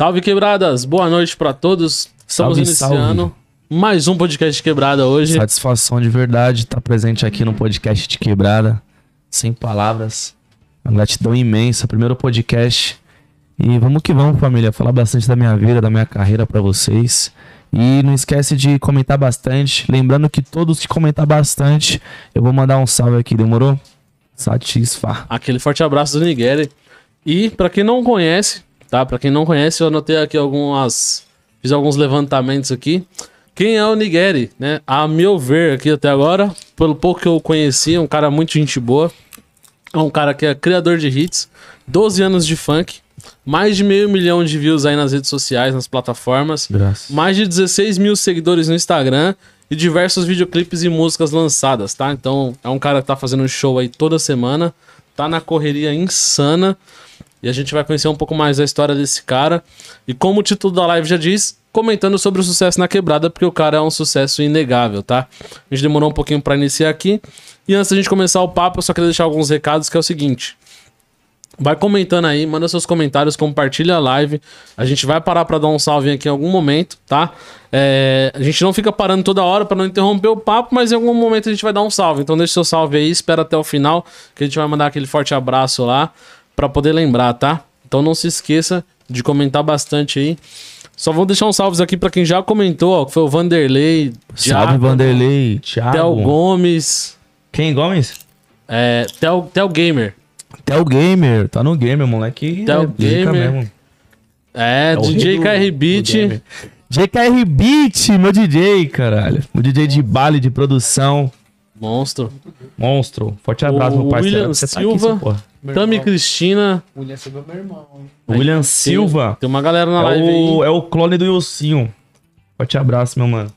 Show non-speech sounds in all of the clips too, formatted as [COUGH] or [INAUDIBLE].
Salve quebradas, boa noite pra todos. Estamos Salve, iniciando salve. mais um podcast de quebrada hoje. Satisfação de verdade estar presente aqui no podcast de Quebrada. Sem palavras. Uma gratidão imensa. Primeiro podcast. E vamos que vamos, família. Falar bastante da minha vida, da minha carreira pra vocês. E não esquece de comentar bastante. Lembrando que todos que comentar bastante, eu vou mandar um salve aqui, demorou? Satisfa. Aquele forte abraço do Nigeri. E pra quem não conhece, tá? Pra quem não conhece, eu anotei aqui algumas fiz alguns levantamentos aqui. Quem é o Nigeri, né? A meu ver aqui até agora, pelo pouco que eu conheci, é um cara muito gente boa. É um cara que é criador de hits, 12 anos de funk, mais de meio milhão de views aí nas redes sociais, nas plataformas. Graças. mais de 16 mil seguidores no Instagram e diversos videoclipes e músicas lançadas, tá? Então é um cara que tá fazendo show aí toda semana, tá na correria insana e a gente vai conhecer um pouco mais da história desse cara. E como o título da live já diz, comentando sobre o sucesso na quebrada, porque o cara é um sucesso inegável, tá? A gente demorou um pouquinho pra iniciar aqui. E antes da gente começar o papo, eu só queria deixar alguns recados, que é o seguinte. Vai comentando aí, manda seus comentários, compartilha a live. A gente vai parar pra dar um salve aqui em algum momento, tá? É, a gente não fica parando toda hora pra não interromper o papo, mas em algum momento a gente vai dar um salve. Então deixa seu salve aí, espera até o final, que a gente vai mandar aquele forte abraço lá pra poder lembrar, tá? Então não se esqueça de comentar bastante aí. Só vou deixar uns salves aqui pra quem já comentou, ó, que foi o Vanderlei, Salve, Diago, Vanderlei, Thiago. Theo Gomes, Quem, Gomes? é, Theo, Theo Gamer. Theo Gamer. Tá no Gamer, moleque. Theo é Gamer. mesmo. É, É o DJ KR Beat. JKR Beat, meu DJ, caralho. Meu DJ de baile, de produção. Monstro. Monstro. Forte abraço, O meu parceiro. William Você tá Silva. aqui, porra. Tami Cristina. William Silva é meu irmão, hein? William Tem- Silva. Tem uma galera na É live o, aí. é o clone do Ilcinho. Forte abraço, meu mano.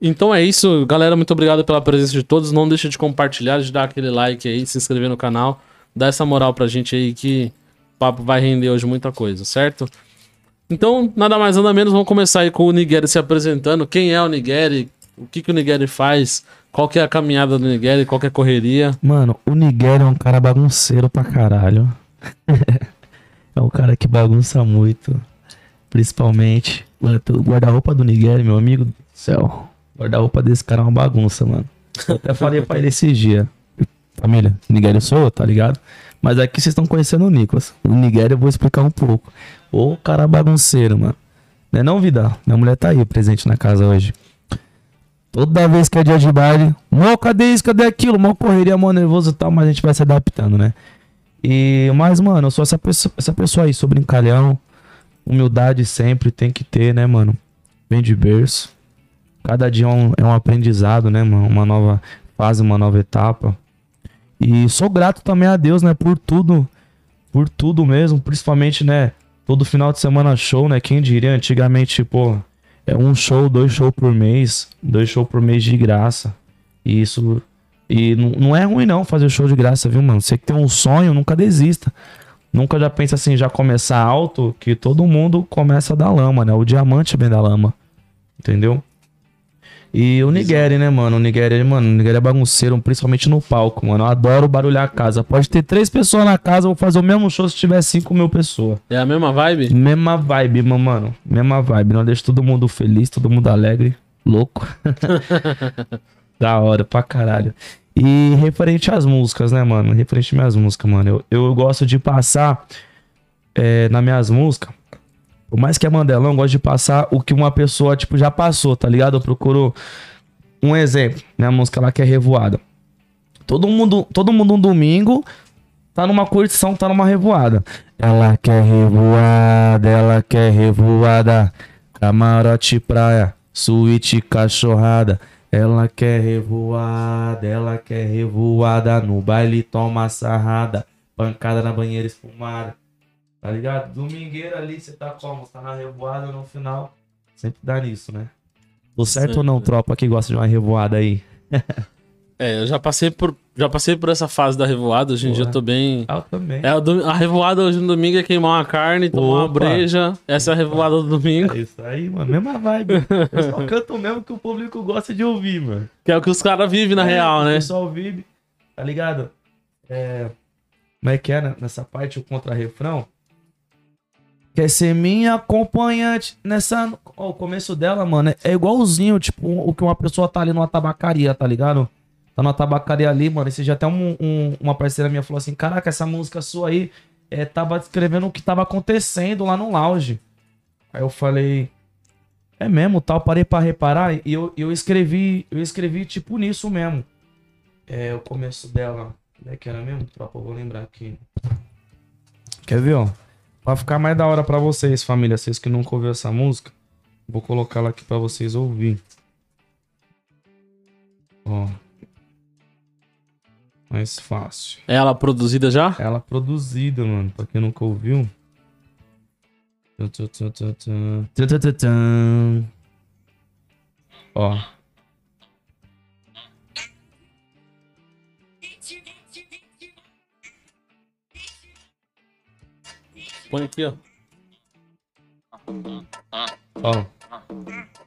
Então é isso, galera. Muito obrigado pela presença de todos. Não deixa de compartilhar, de dar aquele like aí, se inscrever no canal. Dá essa moral pra gente aí que o papo vai render hoje muita coisa, certo? Então, nada mais, nada menos, vamos começar aí com o Nigeri se apresentando. Quem é o Nigeri? O que, que o Nigeri faz? Qual que é a caminhada do Nigeri? Qual que é a correria? Mano, o Nigério é um cara bagunceiro pra caralho. [LAUGHS] é um cara que bagunça muito. Principalmente. O guarda-roupa do Nigério, meu amigo do céu. O guarda-roupa desse cara é uma bagunça, mano. Eu até falei pra ele esses dias. Família, Nigério sou eu, tá ligado? Mas aqui vocês estão conhecendo o Nicolas. O Nigério eu vou explicar um pouco. Ô cara bagunceiro, mano. Não é não, vida? Minha mulher tá aí presente na casa hoje. Toda vez que é dia de baile, mó, cadê isso, cadê aquilo? Mó correria, mó nervoso e tal, mas a gente vai se adaptando, né? E, mas, mano, eu sou essa pessoa, essa pessoa aí, sou brincalhão. Humildade sempre tem que ter, né, mano? Vem de berço. Cada dia é um, é um aprendizado, né, mano? Uma nova fase, uma nova etapa. E sou grato também a Deus, né, por tudo. Por tudo mesmo, principalmente, né? Todo final de semana show, né? Quem diria antigamente, pô, é um show, dois shows por mês, dois shows por mês de graça. E isso. E não, é ruim não fazer show de graça, viu, mano? Você que tem um sonho, nunca desista. Nunca já pensa assim, já começar alto, que todo mundo começa da lama, né? O diamante vem da lama. Entendeu? E o Nigeri, né, mano? O Nigeri, mano, o Nigeri é bagunceiro, principalmente no palco, mano. Eu adoro barulhar a casa. Pode ter três pessoas na casa, eu vou fazer o mesmo show se tiver cinco mil pessoas. É a mesma vibe? Mesma vibe, mano. Mesma vibe. Não deixa todo mundo feliz, todo mundo alegre, louco. [LAUGHS] da hora, pra caralho. E referente às músicas, né, mano? Referente às minhas músicas, mano. Eu, eu gosto de passar é, nas minhas músicas. Por mais que é Mandelão, eu gosto de passar o que uma pessoa, tipo, já passou, tá ligado? Eu procuro um exemplo. Minha música lá que é Revoada. Todo mundo, todo mundo um domingo tá numa curtição, tá numa revoada. Ela quer revoada, ela quer revoada. Camarote praia, suíte cachorrada. Ela quer revoada, ela quer revoada. No baile toma sarrada, pancada na banheira espumada. Tá ligado? Domingueira ali, você tá como? Você tá na revoada no final. Sempre dá nisso, né? Tô certo ou não, tropa que gosta de uma revoada aí? [LAUGHS] É, eu já passei por, já passei por essa fase da revoada, hoje em dia eu tô bem. Ah, eu também. É, a, revoada hoje no domingo é queimar uma carne, tomar uma Opa. breja. Essa é a revoada do domingo, É isso aí, mano. Mesma vibe. Eu só canto mesmo que o público gosta de ouvir, mano. que é o que os caras vivem na É, real, O né? pessoal vive, tá ligado? É. Como é que é né? nessa parte o contra-refrão? Quer ser minha acompanhante nessa. Ó, o começo dela, mano, é igualzinho, tipo, o que uma pessoa tá ali numa tabacaria, tá ligado? Tá numa tabacaria ali, mano. Esse já até um, um- uma parceira minha falou assim: Caraca, essa música sua aí é, tava descrevendo o que tava acontecendo lá no lounge. Aí eu falei. É mesmo, tal, parei pra reparar e eu, eu escrevi, eu escrevi tipo nisso mesmo. É o começo dela. Como é que era mesmo, tropa? Eu vou lembrar aqui. Quer ver, ó? Pra ficar mais da hora pra vocês, família, vocês que nunca ouviram essa música, vou colocar ela aqui pra vocês ouvir. Ó. Mais fácil. É ela produzida já? Ela produzida, mano, pra quem nunca ouviu. Tum, Põe aqui, ó. Ó.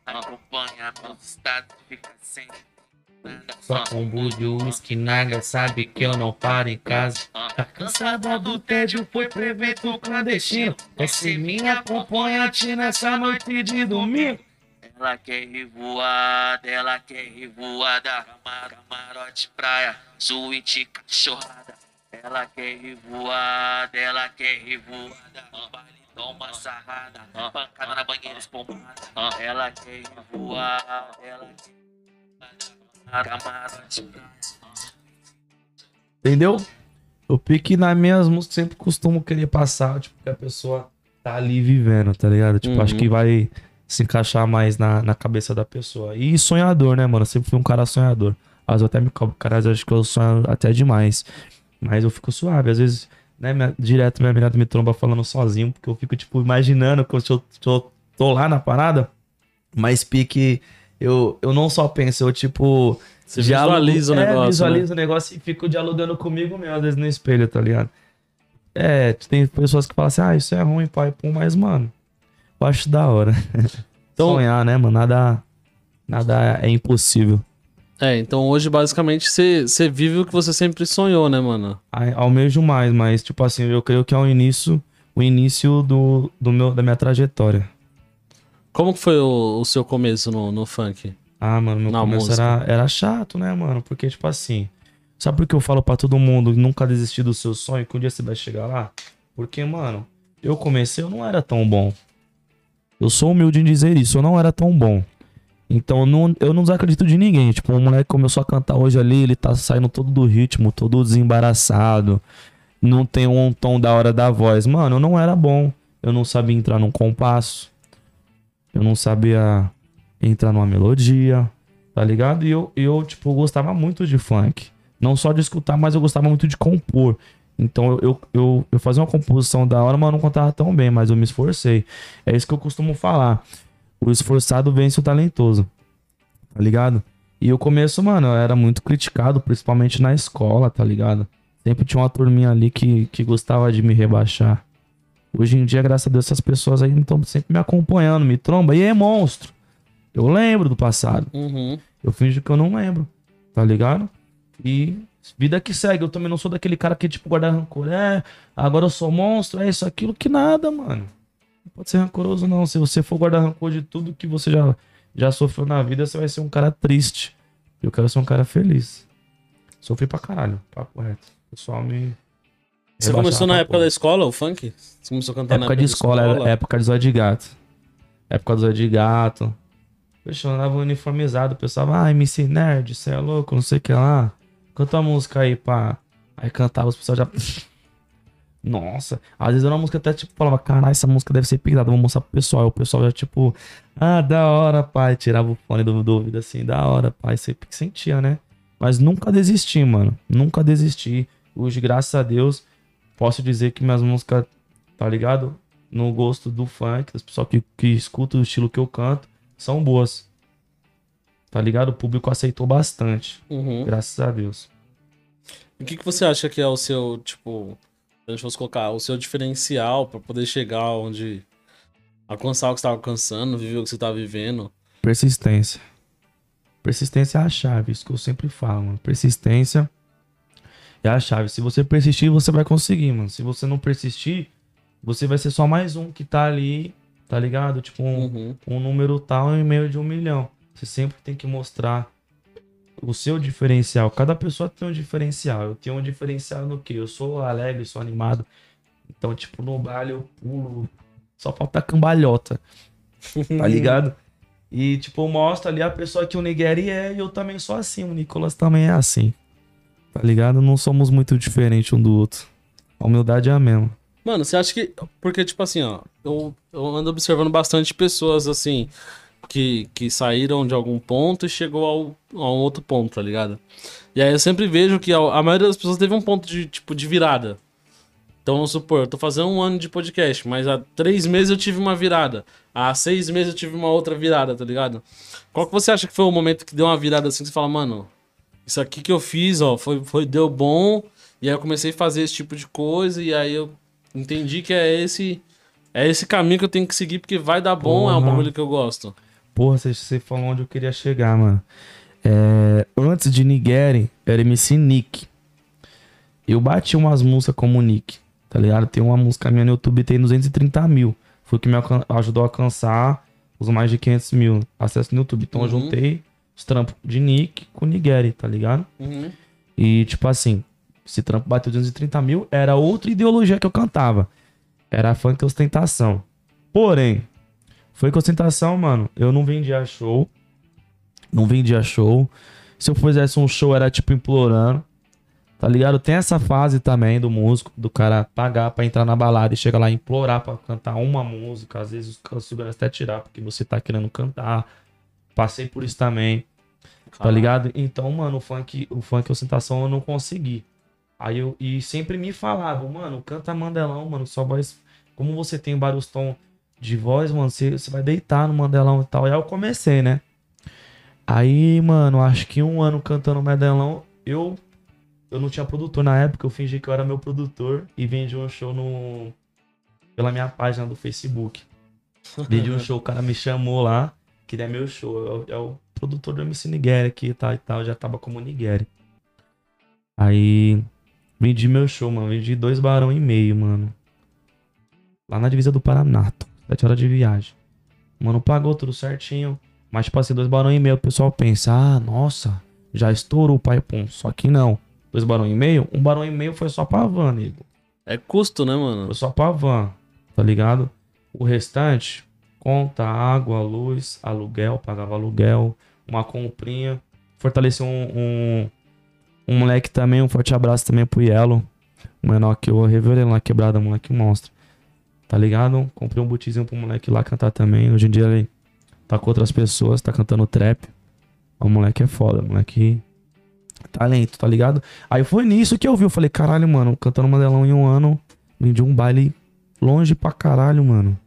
Acompanha meus estados, fica sem nada. Só com bulho, uísque, naga, sabe que eu não paro em casa. Tá cansada do tédio, foi pro evento clandestino. Ser minha acompanhante nessa noite de domingo. Ela quer revoada, ela quer revoada. Camar- Camarote, praia, suíte, cachorrada. Ela quer revoada, ela quer revoada. Baile, toma sarrada. Pancada na banheira espumada. Ela quer revoada, ela quer praia. Entendeu? Eu pique nas minhas músicas sempre costumo querer passar, tipo, que a pessoa tá ali vivendo, tá ligado? Tipo, Uhum. acho que vai se encaixar mais na, na cabeça da pessoa. E sonhador, né, mano? Eu sempre fui um cara sonhador. Às vezes eu até me cobro, cara, acho que eu sonho até demais. Mas eu fico suave. Às vezes, né, minha- direto minha menina me tromba falando sozinho, porque eu fico, tipo, imaginando que eu tô, tô, tô lá na parada. Mas pique, eu, eu não só penso, eu, tipo, Você Diálogo- visualiza o é, negócio. visualizo né? o negócio e fico dialogando comigo mesmo, às vezes no espelho, tá ligado? É, tem pessoas que falam assim, ah, isso é ruim, pai, pô, mas, mano, eu acho da hora. [LAUGHS] Então- Sonhar, né, mano? Nada, nada é impossível. É, então hoje basicamente você vive o que você sempre sonhou, né, mano? Ai, Almejo mais, mas, tipo assim, eu creio que é o início, o início do, do meu, da minha trajetória. Como que foi o, o seu começo no, no funk? Ah, mano, meu Na começo música. era, era chato, né, mano? Porque, tipo assim, sabe por que eu falo pra todo mundo nunca desistir do seu sonho, que um dia você vai chegar lá? Porque, mano, eu comecei, eu não era tão bom. Eu sou humilde em dizer isso, eu não era tão bom. Então, eu não, eu não desacredito de ninguém. Tipo, o moleque começou a cantar hoje ali, ele tá saindo todo do ritmo, todo desembaraçado. Não tem um tom da hora da voz. Mano, eu não era bom. Eu não sabia entrar num compasso. Eu não sabia entrar numa melodia, tá ligado? E eu, eu, tipo, gostava muito de funk. Não só de escutar, mas eu gostava muito de compor. Então eu, eu, eu fazia uma composição da hora, mas eu não contava tão bem, mas eu me esforcei. É isso que eu costumo falar. O esforçado vence o talentoso. Tá ligado? E o começo, mano, eu era muito criticado, principalmente na escola, tá ligado? Sempre tinha uma turminha ali que, que gostava de me rebaixar. Hoje em dia, graças a Deus, essas pessoas aí estão sempre me acompanhando, me tromba. E é monstro. Eu lembro do passado. Uhum. Eu finjo que eu não lembro, tá ligado? E vida que segue. Eu também não sou daquele cara que, tipo, guarda rancor. É, agora eu sou monstro, é isso, aquilo, que nada, mano. Não pode ser rancoroso, não. Se você for guardar rancor de tudo que você já, já sofreu na vida, você vai ser um cara triste. Eu quero ser um cara feliz. Sofri pra caralho, papo reto. O pessoal me. Você começou na época porra. da escola, o funk? Você começou a cantar na Época de escola, era época de zóio de gato. Época do zóio de gato. Poxa, eu andava uniformizado. O pessoal, ah, MC Nerd, você é louco, não sei o que lá. Canta uma música aí, pá. Aí cantava, os pessoal já. [LAUGHS] Nossa, às vezes era uma música até tipo, falava, caralho, essa música deve ser pesada, vou mostrar pro pessoal. Aí o pessoal já tipo, ah, da hora, pai. Tirava o fone do, do ouvido assim, da hora, pai. Você sentia, né? Mas nunca desisti, mano. Nunca desisti. Hoje, graças a Deus, posso dizer que minhas músicas, tá ligado? No gosto do funk, das pessoas que, que escutam o estilo que eu canto, são boas. Tá ligado? O público aceitou bastante. Uhum. Graças a Deus. O que, que você acha que é o seu, tipo, fosse colocar, o seu diferencial pra poder chegar onde. alcançar o que você tá alcançando, viver o que você tá vivendo? Persistência. Persistência é a chave, isso que eu sempre falo, mano. Persistência é a chave. Se você persistir, você vai conseguir, mano. Se você não persistir, você vai ser só mais um que tá ali, tá ligado? Tipo, um, Uhum. um número tal em meio de um milhão. Você sempre tem que mostrar o seu diferencial. Cada pessoa tem um diferencial. Eu tenho um diferencial no que? Eu sou alegre, sou animado. Então, tipo, no baile eu pulo. Só falta cambalhota. [LAUGHS] Tá ligado? E, tipo, mostra ali a pessoa que o Nigeri é e eu também sou assim. O Nicolas também é assim. Tá ligado? Não somos muito diferentes um do outro. A humildade é a mesma. Mano, você acha que. Porque, tipo assim, ó, eu, eu ando observando bastante pessoas, assim, que, que saíram de algum ponto e chegou ao, a um outro ponto, tá ligado? E aí eu sempre vejo que a, a maioria das pessoas teve um ponto de, tipo, de virada. Então, vamos supor, eu tô fazendo um ano de podcast, mas há três meses eu tive uma virada. Há seis meses eu tive uma outra virada, tá ligado? Qual que você acha que foi o momento que deu uma virada assim que você fala, mano, isso aqui que eu fiz, ó, foi, foi, deu bom. E aí eu comecei a fazer esse tipo de coisa, e aí eu entendi que é esse. É esse caminho que eu tenho que seguir, porque vai dar bom, é um bagulho que eu gosto. Porra, você, falou onde eu queria chegar, mano. É, antes de Nigeri, era MC Nick. Eu bati umas músicas como Nick, tá ligado? Tem uma música minha no YouTube, tem 230 mil. Foi o que me ajudou a alcançar os mais de 500 mil acessos no YouTube. Então eu Uhum. juntei os trampos de Nick com Nigeri, tá ligado? Uhum. E, tipo assim, esse trampo bateu 230 mil, era outra ideologia que eu cantava. Era funk ostentação. Porém, foi com ostentação, mano. Eu não vendia show. Não vendia show. Se eu fizesse um show, era tipo implorando. Tá ligado? Tem essa fase também do músico, do cara pagar pra entrar na balada e chegar lá e implorar pra cantar uma música. Às vezes os seguranças até tirar porque você tá querendo cantar. Passei por isso também. Tá ligado? Então, mano, o funk, o funk ostentação eu não consegui. Aí eu e sempre me falavam, mano, canta Mandelão, mano, sua voz, como você tem vários tons de voz, mano, você, você vai deitar no Mandelão e tal. E aí eu comecei, né? Aí, mano, acho que um ano cantando Mandelão, eu eu não tinha produtor na época, eu fingi que eu era meu produtor e vendi um show no pela minha página do Facebook. [LAUGHS] Vendi um show, o cara me chamou lá, que é meu show, é o, é produtor do MC Nigeri aqui e tal e tal, já tava como Nigeri. Aí vendi meu show, mano, vendi dois barão e meio, mano. Lá na divisa do Paraná, sete horas de viagem. Mano, pagou tudo certinho, mas tipo assim, dois barão e meio, o pessoal pensa, ah, nossa, já estourou o pai pum, só que não. Dois barão e meio, um barão e meio foi só pra van, nego. É custo, né, mano? Foi só pra van, tá ligado? O restante, conta, água, luz, aluguel, pagava aluguel, uma comprinha. Fortaleceu um, um, um moleque também, um forte abraço também pro Yellow. O menor que eu revelei na quebrada, moleque monstro. Tá ligado? Comprei um botizinho pro moleque lá cantar também. Hoje em dia ele tá com outras pessoas, tá cantando trap. O moleque é foda, moleque. Talento, tá ligado? Aí foi nisso que eu vi. Eu falei, caralho, mano, cantando Mandelão em um ano, vendi um baile longe pra caralho, mano.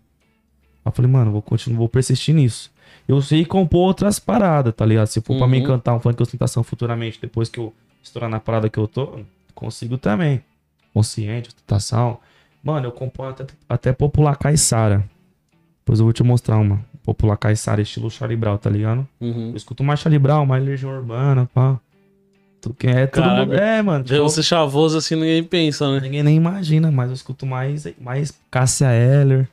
Aí eu falei, mano, vou continuar, vou persistir nisso. Eu sei compor outras paradas, tá ligado? Se for pra mim Uhum. cantar um funk ostentação futuramente, depois que eu estourar na parada que eu tô, consigo também. Consciente, ostentação. Mano, eu componho até, até popular Caissara. Depois eu vou te mostrar uma. popular Caissara, estilo Charlie Brown, tá ligado? Uhum. Eu escuto mais Charlie Brown, mais Legião Urbana, pá. Tu é todo Caraca. mundo. É, mano. Tipo, você chavoso assim, ninguém pensa, né? Ninguém nem imagina, mas eu escuto mais, mais Cássia Eller.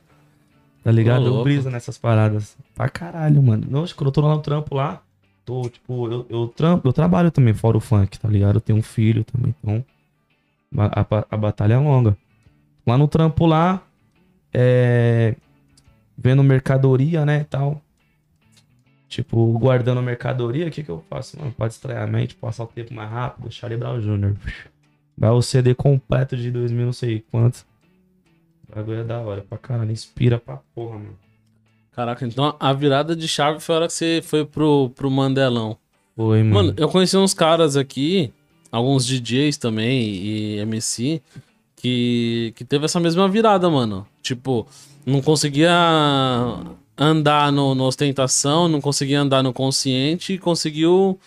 Tá ligado? Ô, eu briso nessas paradas. Pra caralho, mano. Nossa, quando eu tô lá no trampo lá, tô, tipo, eu, eu, trampo, eu trabalho também fora o funk, tá ligado? Eu tenho um filho também, então. A, a, a batalha é longa. Lá no trampo lá, é. Vendo mercadoria, né, e tal. Tipo, guardando mercadoria, o que que eu faço, mano? Pra distrair a mente, passar o tempo mais rápido, Charlie Brown Jr. Vai o CD completo de 2000, não sei quanto. O bagulho é da hora pra caralho, inspira pra porra, mano. Caraca, então a virada de chave foi a hora que você foi pro, pro Mandelão. Foi, mano. Mano, eu conheci uns caras aqui, alguns DJs também e MC, que, que teve essa mesma virada, mano. Tipo, não conseguia andar no, no ostentação, não conseguia andar no consciente e conseguiu,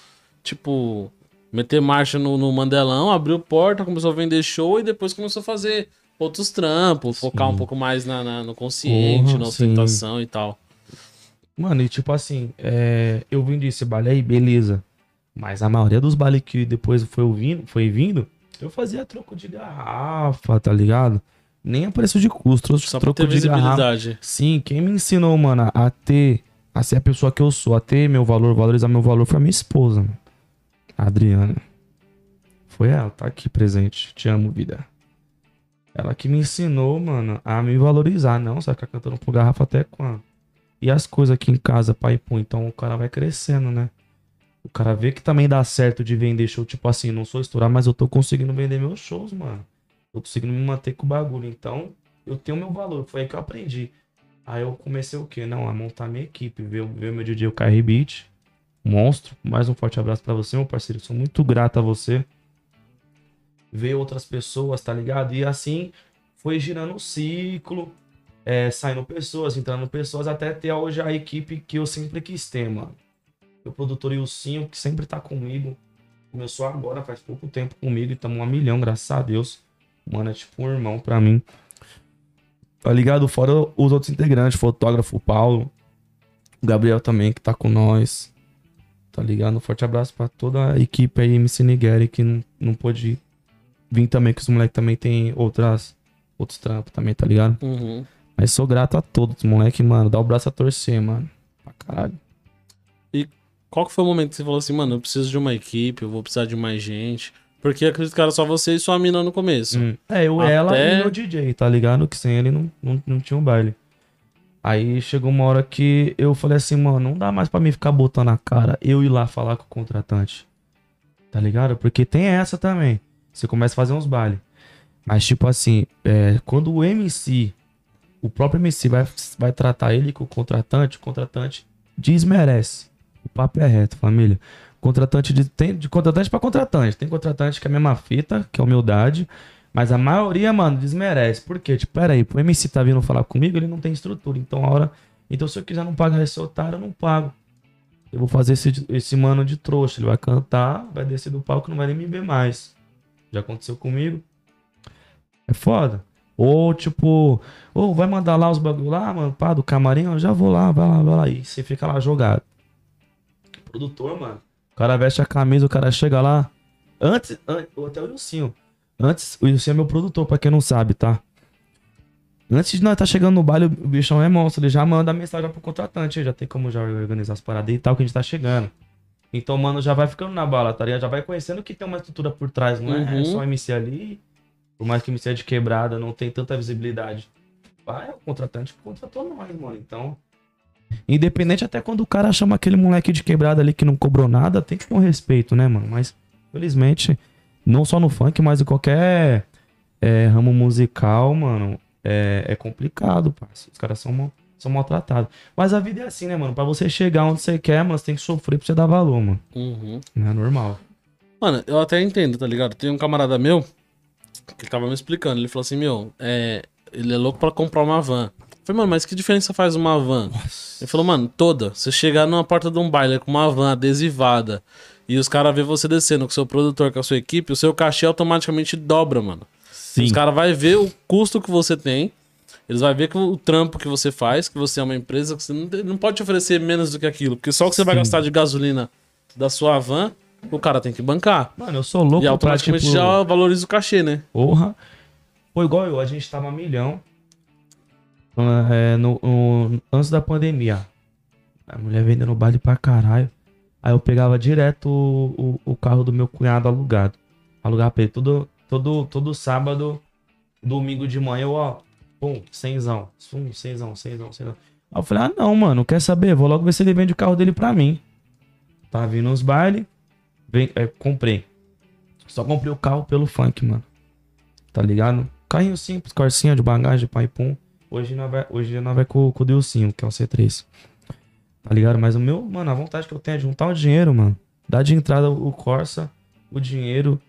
tipo, meter marcha no, no Mandelão, abriu porta, começou a vender show e depois começou a fazer outros trampos, focar um pouco mais na, na- no consciente, Porra, na sim. ostentação e tal. Mano, e tipo assim, é, eu vim desse baile aí, beleza. Mas a maioria dos bailes que depois foi vindo, foi vindo, eu fazia troco de garrafa, tá ligado? Nem a preço de custo, trouxe Só pra troco ter de garrafa. Sim, quem me ensinou, mano, a ter, a ser a pessoa que eu sou, a ter meu valor, valorizar meu valor, foi a minha esposa, mano. A Adriana. Foi ela, tá aqui presente. Te amo, vida. Ela que me ensinou, mano, a me valorizar. Não, você vai ficar cantando por garrafa até quando? E as coisas aqui em casa, pai, pô, então o cara vai crescendo, né? O cara vê que também dá certo de vender show, tipo assim, não sou estourar, mas eu tô conseguindo vender meus shows, mano. Tô conseguindo me manter com o bagulho. Então, eu tenho meu valor. Foi aí que eu aprendi. Aí eu comecei o quê? Não, a montar minha equipe, ver, ver meu DJ, o KR Beat. Monstro. Mais um forte abraço pra você, meu parceiro. Sou muito grato a você. Ver outras pessoas, tá ligado? E assim foi girando o ciclo. É, saindo pessoas, entrando pessoas, até ter hoje a equipe que eu sempre quis ter, mano. O produtor Ilcinho, que sempre tá comigo. Começou agora, faz pouco tempo comigo, e estamos a milhão, graças a Deus. Mano, é tipo um irmão pra mim. Tá ligado? Fora os outros integrantes, fotógrafo, Paulo. Gabriel também, que tá com nós. Tá ligado? Um forte abraço pra toda a equipe aí, MC Nigeri, que não, não pôde vir também, que os moleques também tem outras, outros trampos também, tá ligado? Uhum. Mas sou grato a todos, moleque, mano. Dá o braço a torcer, mano. Pra caralho. Qual que foi o momento que você falou assim, mano, eu preciso de uma equipe, eu vou precisar de mais gente? Porque acredito que era só você e sua mina no começo. Hum. É, eu, Até- ela e meu DJ, tá ligado? Que sem ele não, não, não tinha um baile. Aí chegou uma hora que eu falei assim, mano, não dá mais pra mim ficar botando a cara, eu ir lá falar com o contratante. Tá ligado? Porque tem essa também. Você começa a fazer uns bailes. Mas, tipo assim, é, quando o MC, o próprio MC vai, vai tratar ele com o contratante, o contratante desmerece. O papo é reto, família. Contratante de, tem de contratante pra contratante. Tem contratante que é a mesma fita, que é humildade. Mas a maioria, mano, desmerece. Por quê? Tipo, pera aí, o MC tá vindo falar comigo, ele não tem estrutura. Então, a hora. Então, se eu quiser não pagar esse otário, eu não pago. Eu vou fazer esse, esse mano de trouxa. Ele vai cantar, vai descer do palco, não vai nem me ver mais. Já aconteceu comigo. É foda. Ou, tipo, ou vai mandar lá os bagulho lá, mano, pá, do camarim, eu já vou lá, vai lá, vai lá. E você fica lá jogado. Produtor, mano. O cara veste a camisa, o cara chega lá. Antes, an- até o Ilcinho. Antes, o Ilcinho é meu produtor, pra quem não sabe, tá? Antes de nós tá chegando no baile, o bichão é monstro. Ele já manda mensagem pro contratante. Já tem como já organizar as paradas e tal, que a gente tá chegando. Então, mano, já vai ficando na bala, tá ligado? Já vai conhecendo que tem uma estrutura por trás, não é, é Uhum. só MC ali. Por mais que MC é de quebrada, não tem tanta visibilidade. Vai, o contratante contratou nós, mano. Então, independente até quando o cara chama aquele moleque de quebrada ali que não cobrou nada, tem que ter um respeito, né, mano? Mas, felizmente, não só no funk, mas em qualquer é, ramo musical, mano, é, é complicado, parceiro. Os caras são, mal- são maltratados. Mas a vida é assim, né, mano? Pra você chegar onde você quer, mano, você tem que sofrer pra você dar valor, mano. Uhum. Não é normal. Mano, eu até entendo, tá ligado? Tem um camarada meu que tava me explicando. Ele falou assim: Meu, é, ele é louco pra comprar uma van. Falei, mano, mas que diferença faz uma van? Ele falou, mano, toda. Você chegar numa porta de um baile com uma van adesivada e os caras ver você descendo com seu produtor, com a sua equipe, o seu cachê automaticamente dobra, mano. Os caras vão ver o custo que você tem Eles vão ver que o trampo que você faz, que você é uma empresa, que você não, não pode te oferecer menos do que aquilo. Porque só o que você vai Sim. gastar de gasolina da sua van, o cara tem que bancar. Mano, eu sou louco e pra, automaticamente tipo, já valoriza o cachê, né? Porra. Foi igual eu, a gente tava milhão. É, no, no- antes da pandemia. A mulher vendendo baile pra caralho. Aí eu pegava direto o, o, o carro do meu cunhado alugado. Alugava pra ele todo, todo, todo sábado, domingo de manhã, eu, ó, pum, cenzão. Pum, cenzão, cenzão, cenzão. Aí eu falei, ah não, mano, quer saber? Vou logo ver se ele vende o carro dele pra mim. Tá vindo os bailes. Vem, é, comprei. Só comprei o carro pelo funk, mano. Tá ligado? Carrinho simples, corsinha de bagagem, pai pum. Hoje nós vai, hoje nós vai com, com o Dilcinho, que é o C3. Tá ligado? Mas o meu, mano, a vontade que eu tenho é juntar o dinheiro, mano. Dar de entrada o Corsa, o dinheiro,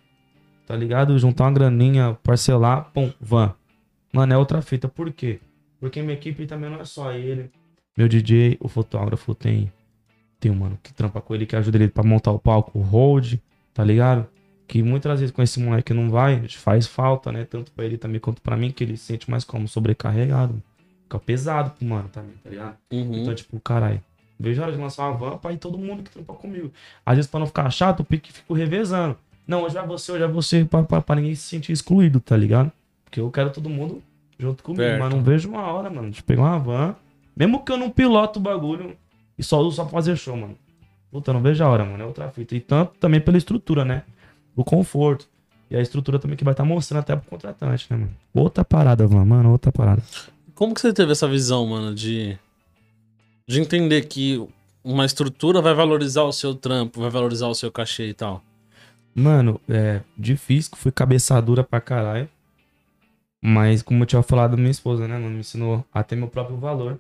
tá ligado? Juntar uma graninha, parcelar, pum, van. Mano, é outra fita. Por quê? Porque minha equipe também não é só ele. Meu DJ, o fotógrafo tem. Tem um mano que trampa com ele, que ajuda ele pra montar o palco, o hold, tá ligado? Que muitas vezes com esse moleque não vai, faz falta, né? Tanto pra ele também quanto pra mim, que ele se sente mais como sobrecarregado. Fica pesado pro mano também, tá ligado? Uhum. Então, tipo, caralho, vejo a hora de lançar uma van pra ir todo mundo que trampa comigo. Às vezes, pra não ficar chato, eu pique- fico revezando. Não, hoje vai você, hoje vai você, pra, pra, pra ninguém se sentir excluído, tá ligado? Porque eu quero todo mundo junto comigo, Certo. mas não vejo uma hora, mano, de pegar uma van. Mesmo que eu não piloto o bagulho e só uso só pra fazer show, mano. Puta, não vejo a hora, mano. É outra fita. E tanto também pela estrutura, né? O conforto. E a estrutura também que vai estar mostrando até pro contratante, né, mano? Outra parada, mano, outra parada. Como que você teve essa visão, mano, de, de entender que uma estrutura vai valorizar o seu trampo, vai valorizar o seu cachê e tal? Mano, é difícil, fui cabeçadura pra caralho. Mas, como eu tinha falado, minha esposa, né, mano, me ensinou a ter meu próprio valor.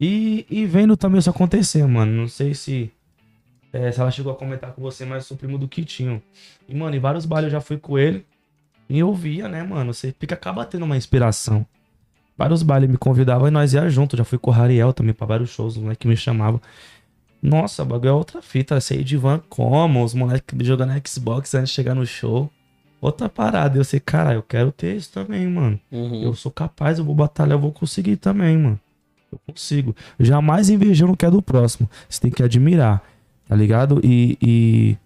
E, e vendo também isso acontecer, mano. Não sei se, é, se ela chegou a comentar com você, mas eu sou primo do Kitinho. E, mano, em vários bailes eu já fui com ele. E eu via, né, mano? Você fica, acaba tendo uma inspiração. Vários bailes me convidavam e nós ia junto. Já fui com o Rariel também pra vários shows, os moleques me chamavam. Nossa, o bagulho é outra fita. Sair de van como, os moleques jogando Xbox antes de chegar no show. Outra parada. Eu sei, cara, eu quero ter isso também, mano. Uhum. Eu sou capaz, eu vou batalhar, eu vou conseguir também, mano. Eu consigo. Jamais invejando o que é do próximo. Você tem que admirar, tá ligado? E, e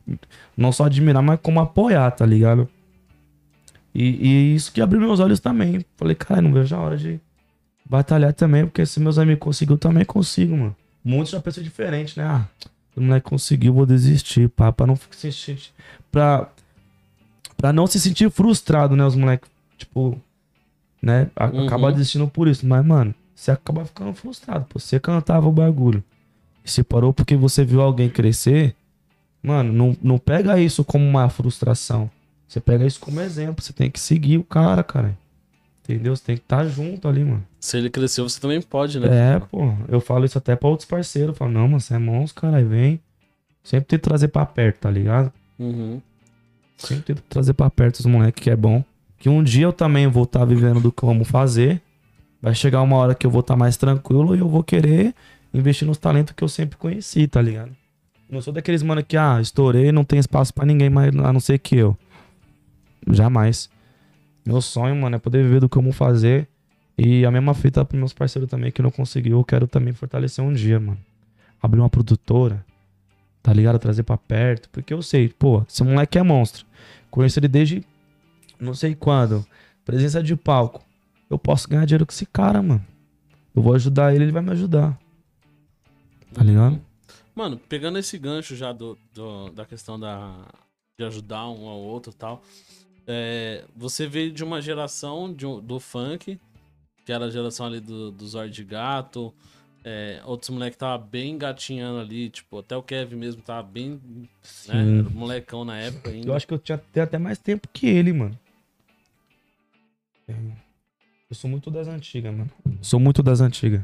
não só admirar, mas como apoiar, tá ligado? E, e isso que abriu meus olhos também. Falei, cara, não vejo a hora de batalhar também, porque se meus amigos conseguiram, eu também consigo, mano. Muitos já pensam diferente, né? Ah, o moleque conseguiu, vou desistir, pá, pra não se sentir. Pra, pra não se sentir frustrado, né? Os moleques, tipo, né? Uhum. Acabar desistindo por isso. Mas, mano, você acaba ficando frustrado. Pô, você cantava o bagulho. E você parou porque você viu alguém crescer. Mano, não, não pega isso como uma frustração. Você pega isso como exemplo. Você tem que seguir o cara, cara. Entendeu? Você tem que estar junto ali, mano. Se ele cresceu, você também pode, né? É, pô. Eu falo isso até pra outros parceiros. Eu falo, não, mano, você é monstro, cara. Vem. Sempre tem que trazer pra perto, tá ligado? Uhum. Sempre tento trazer pra perto os moleques que é bom. Que um dia eu também vou estar vivendo do que eu amo fazer. Vai chegar uma hora que eu vou estar mais tranquilo e eu vou querer investir nos talentos que eu sempre conheci, tá ligado? Não sou daqueles mano que, ah, estourei, não tem espaço pra ninguém mais a não ser que eu. Jamais. Meu sonho, mano, é poder viver do que eu amo fazer. E a mesma fita pros meus parceiros também que não conseguiu. Eu quero também fortalecer um dia, mano. Abrir uma produtora, tá ligado? Trazer pra perto. Porque eu sei, pô, esse moleque é monstro. Conheço ele desde não sei quando. Presença de palco. Eu posso ganhar dinheiro com esse cara, mano. Eu vou ajudar ele, ele vai me ajudar. Tá ligado? Mano, pegando esse gancho já do, do- da questão da, de ajudar um ao outro e tal, é, você veio de uma geração de do funk, que era a geração ali do, do Zord de Gato, é, outros moleques tava bem engatinhando ali, tipo, até o Kevin mesmo tava bem, né, molecão na época ainda. Eu acho que eu tinha até mais tempo que ele, mano. É. Eu sou muito das antigas, mano. Sou muito das antigas.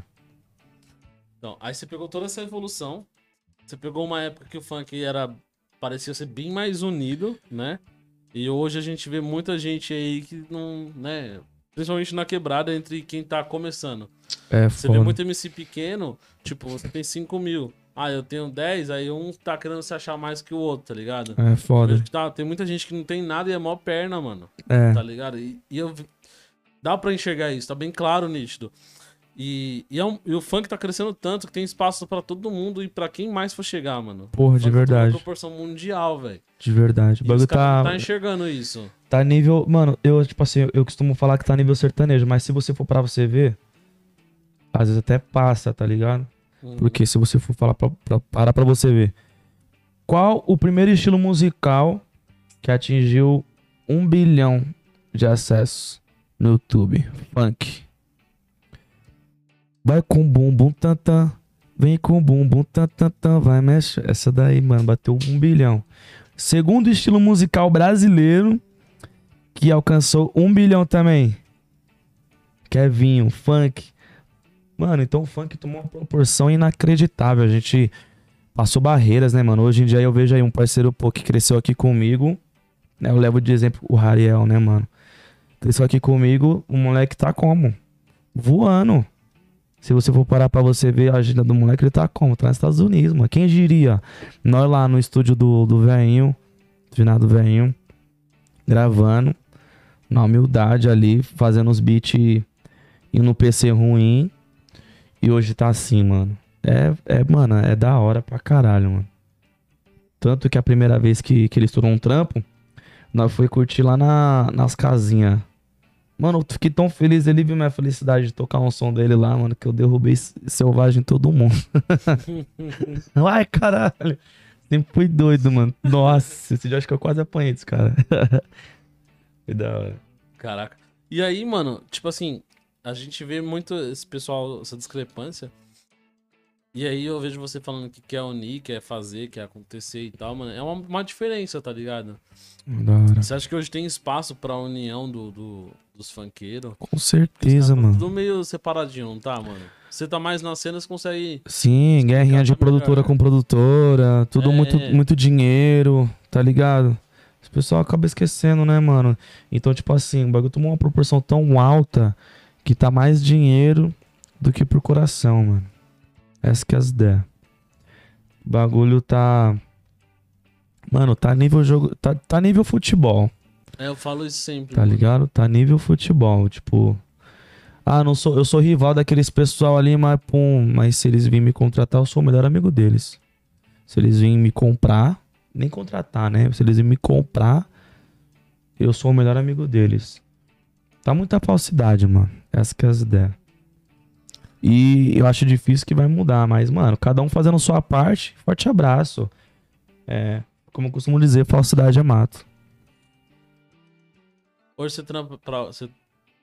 Então, aí você pegou toda essa evolução. Você pegou uma época que o funk era. parecia ser bem mais unido, né? E hoje a gente vê muita gente aí que não. né? Principalmente na quebrada entre quem tá começando. É Você foda. vê muito MC pequeno, tipo, você tem 5 mil. Ah, eu tenho 10, aí um tá querendo se achar mais que o outro, tá ligado? É foda. Tá- tem muita gente que não tem nada e é mó perna, mano É. tá ligado? E, e eu Dá pra enxergar isso, tá bem claro, nítido. E, e, é um- e o funk tá crescendo tanto que tem espaço pra todo mundo e pra quem mais for chegar, mano. Porra, de funk tá verdade. proporção mundial, velho. De verdade. O bagulho tá, tá enxergando isso. tá nível. Mano, eu, tipo assim, eu costumo falar que tá nível sertanejo, mas se você for pra você ver, às vezes até passa, tá ligado? Uhum. Porque se você for falar pra, pra, parar pra você ver. Qual o primeiro estilo musical que atingiu um bilhão de acessos no YouTube? Funk. Vai com bumbum tantã. Vem com bumbum tantã, vai mexe. Essa daí, mano, bateu um bilhão. Segundo estilo musical brasileiro que alcançou um bilhão também. Kevinho, funk. Mano, então o funk tomou uma proporção inacreditável. A gente passou barreiras, né, mano? Hoje em dia eu vejo aí um parceiro pô, que cresceu aqui comigo. Né? Eu levo de exemplo o Rariel, né, mano? Cresceu aqui comigo, o moleque tá como? Voando. Se você for parar pra você ver a agenda do moleque, ele tá como? Tá nos Estados Unidos, mano. Quem diria? Nós lá no estúdio do, do velhinho, finado velhinho, gravando, na humildade ali, fazendo os beats e no PC ruim. E hoje tá assim, mano. É, é, mano, é da hora pra caralho, mano. Tanto que a primeira vez que, que ele estourou um trampo, nós foi curtir lá na, nas casinhas. Mano, eu fiquei tão feliz, ele viu minha felicidade de tocar um som dele lá, mano, que eu derrubei selvagem em todo mundo. [LAUGHS] Ai, caralho. Sempre fui doido, mano. Nossa, esse dia acho que eu quase apanhei desse cara. [LAUGHS] Foi da hora. Caraca. E aí, mano, tipo assim, a gente vê muito esse pessoal, essa discrepância. E aí eu vejo você falando que quer unir, quer fazer, quer acontecer e tal, mano. É uma, uma diferença, tá ligado? Da hora. Você acha que hoje tem espaço pra união do, do- dos funkeiros? Com certeza, mano. Tudo meio separadinho, não tá, mano? Você tá mais na cena, você consegue. Sim, guerrinha de tá produtora melhor. com produtora, tudo É. muito, muito dinheiro, tá ligado? O pessoal acaba esquecendo, né, mano? Então, tipo assim, o bagulho tomou uma proporção tão alta que tá mais dinheiro do que por coração, mano. Essa que é as ideias. O bagulho tá. Mano, tá nível jogo. Tá, tá nível futebol. É, eu falo isso sempre. Tá mano. ligado? Tá nível futebol, tipo. Ah, não sou, eu sou rival daqueles pessoal ali, mas pum, mas se eles virem me contratar, eu sou o melhor amigo deles. Se eles virem me comprar, nem contratar, né? Se eles virem me comprar, eu sou o melhor amigo deles. Tá muita falsidade, mano. Essa que é as ideias. E eu acho difícil que vai mudar, mas, mano, cada um fazendo sua parte, forte abraço. É, como eu costumo dizer, falsidade é mato. Hoje você trampa, pra, você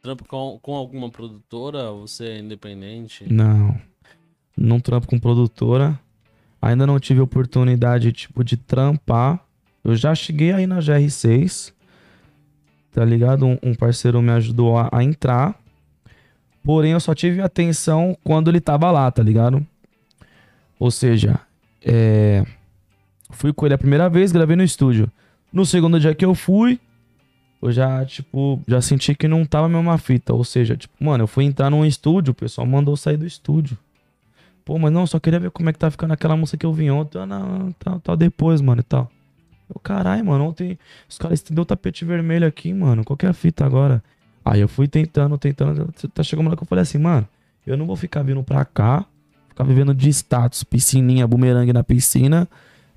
trampa com, com alguma produtora? Você é independente? Não. Não trampo com produtora. Ainda não tive oportunidade, tipo, de trampar. Eu já cheguei aí na GR6. Tá ligado? Um, um parceiro me ajudou a, a entrar. Porém, eu só tive atenção quando ele tava lá, tá ligado? Ou seja, é... fui com ele a primeira vez, gravei no estúdio. No segundo dia que eu fui, eu já, tipo, já senti que não tava a mesma fita. Ou seja, tipo, mano, eu fui entrar num estúdio, o pessoal mandou sair do estúdio. Pô, mas não, só queria ver como é que tá ficando aquela música que eu vi ontem. Ah, não, tá, tá depois, mano, e tal. Eu, caralho, mano, ontem os caras estenderam o tapete vermelho aqui, mano. Qual que é a fita agora? Aí eu fui tentando, tentando. Tá chegando hora que eu falei assim, mano, eu não vou ficar vindo pra cá, ficar vivendo de status, piscininha, bumerangue na piscina,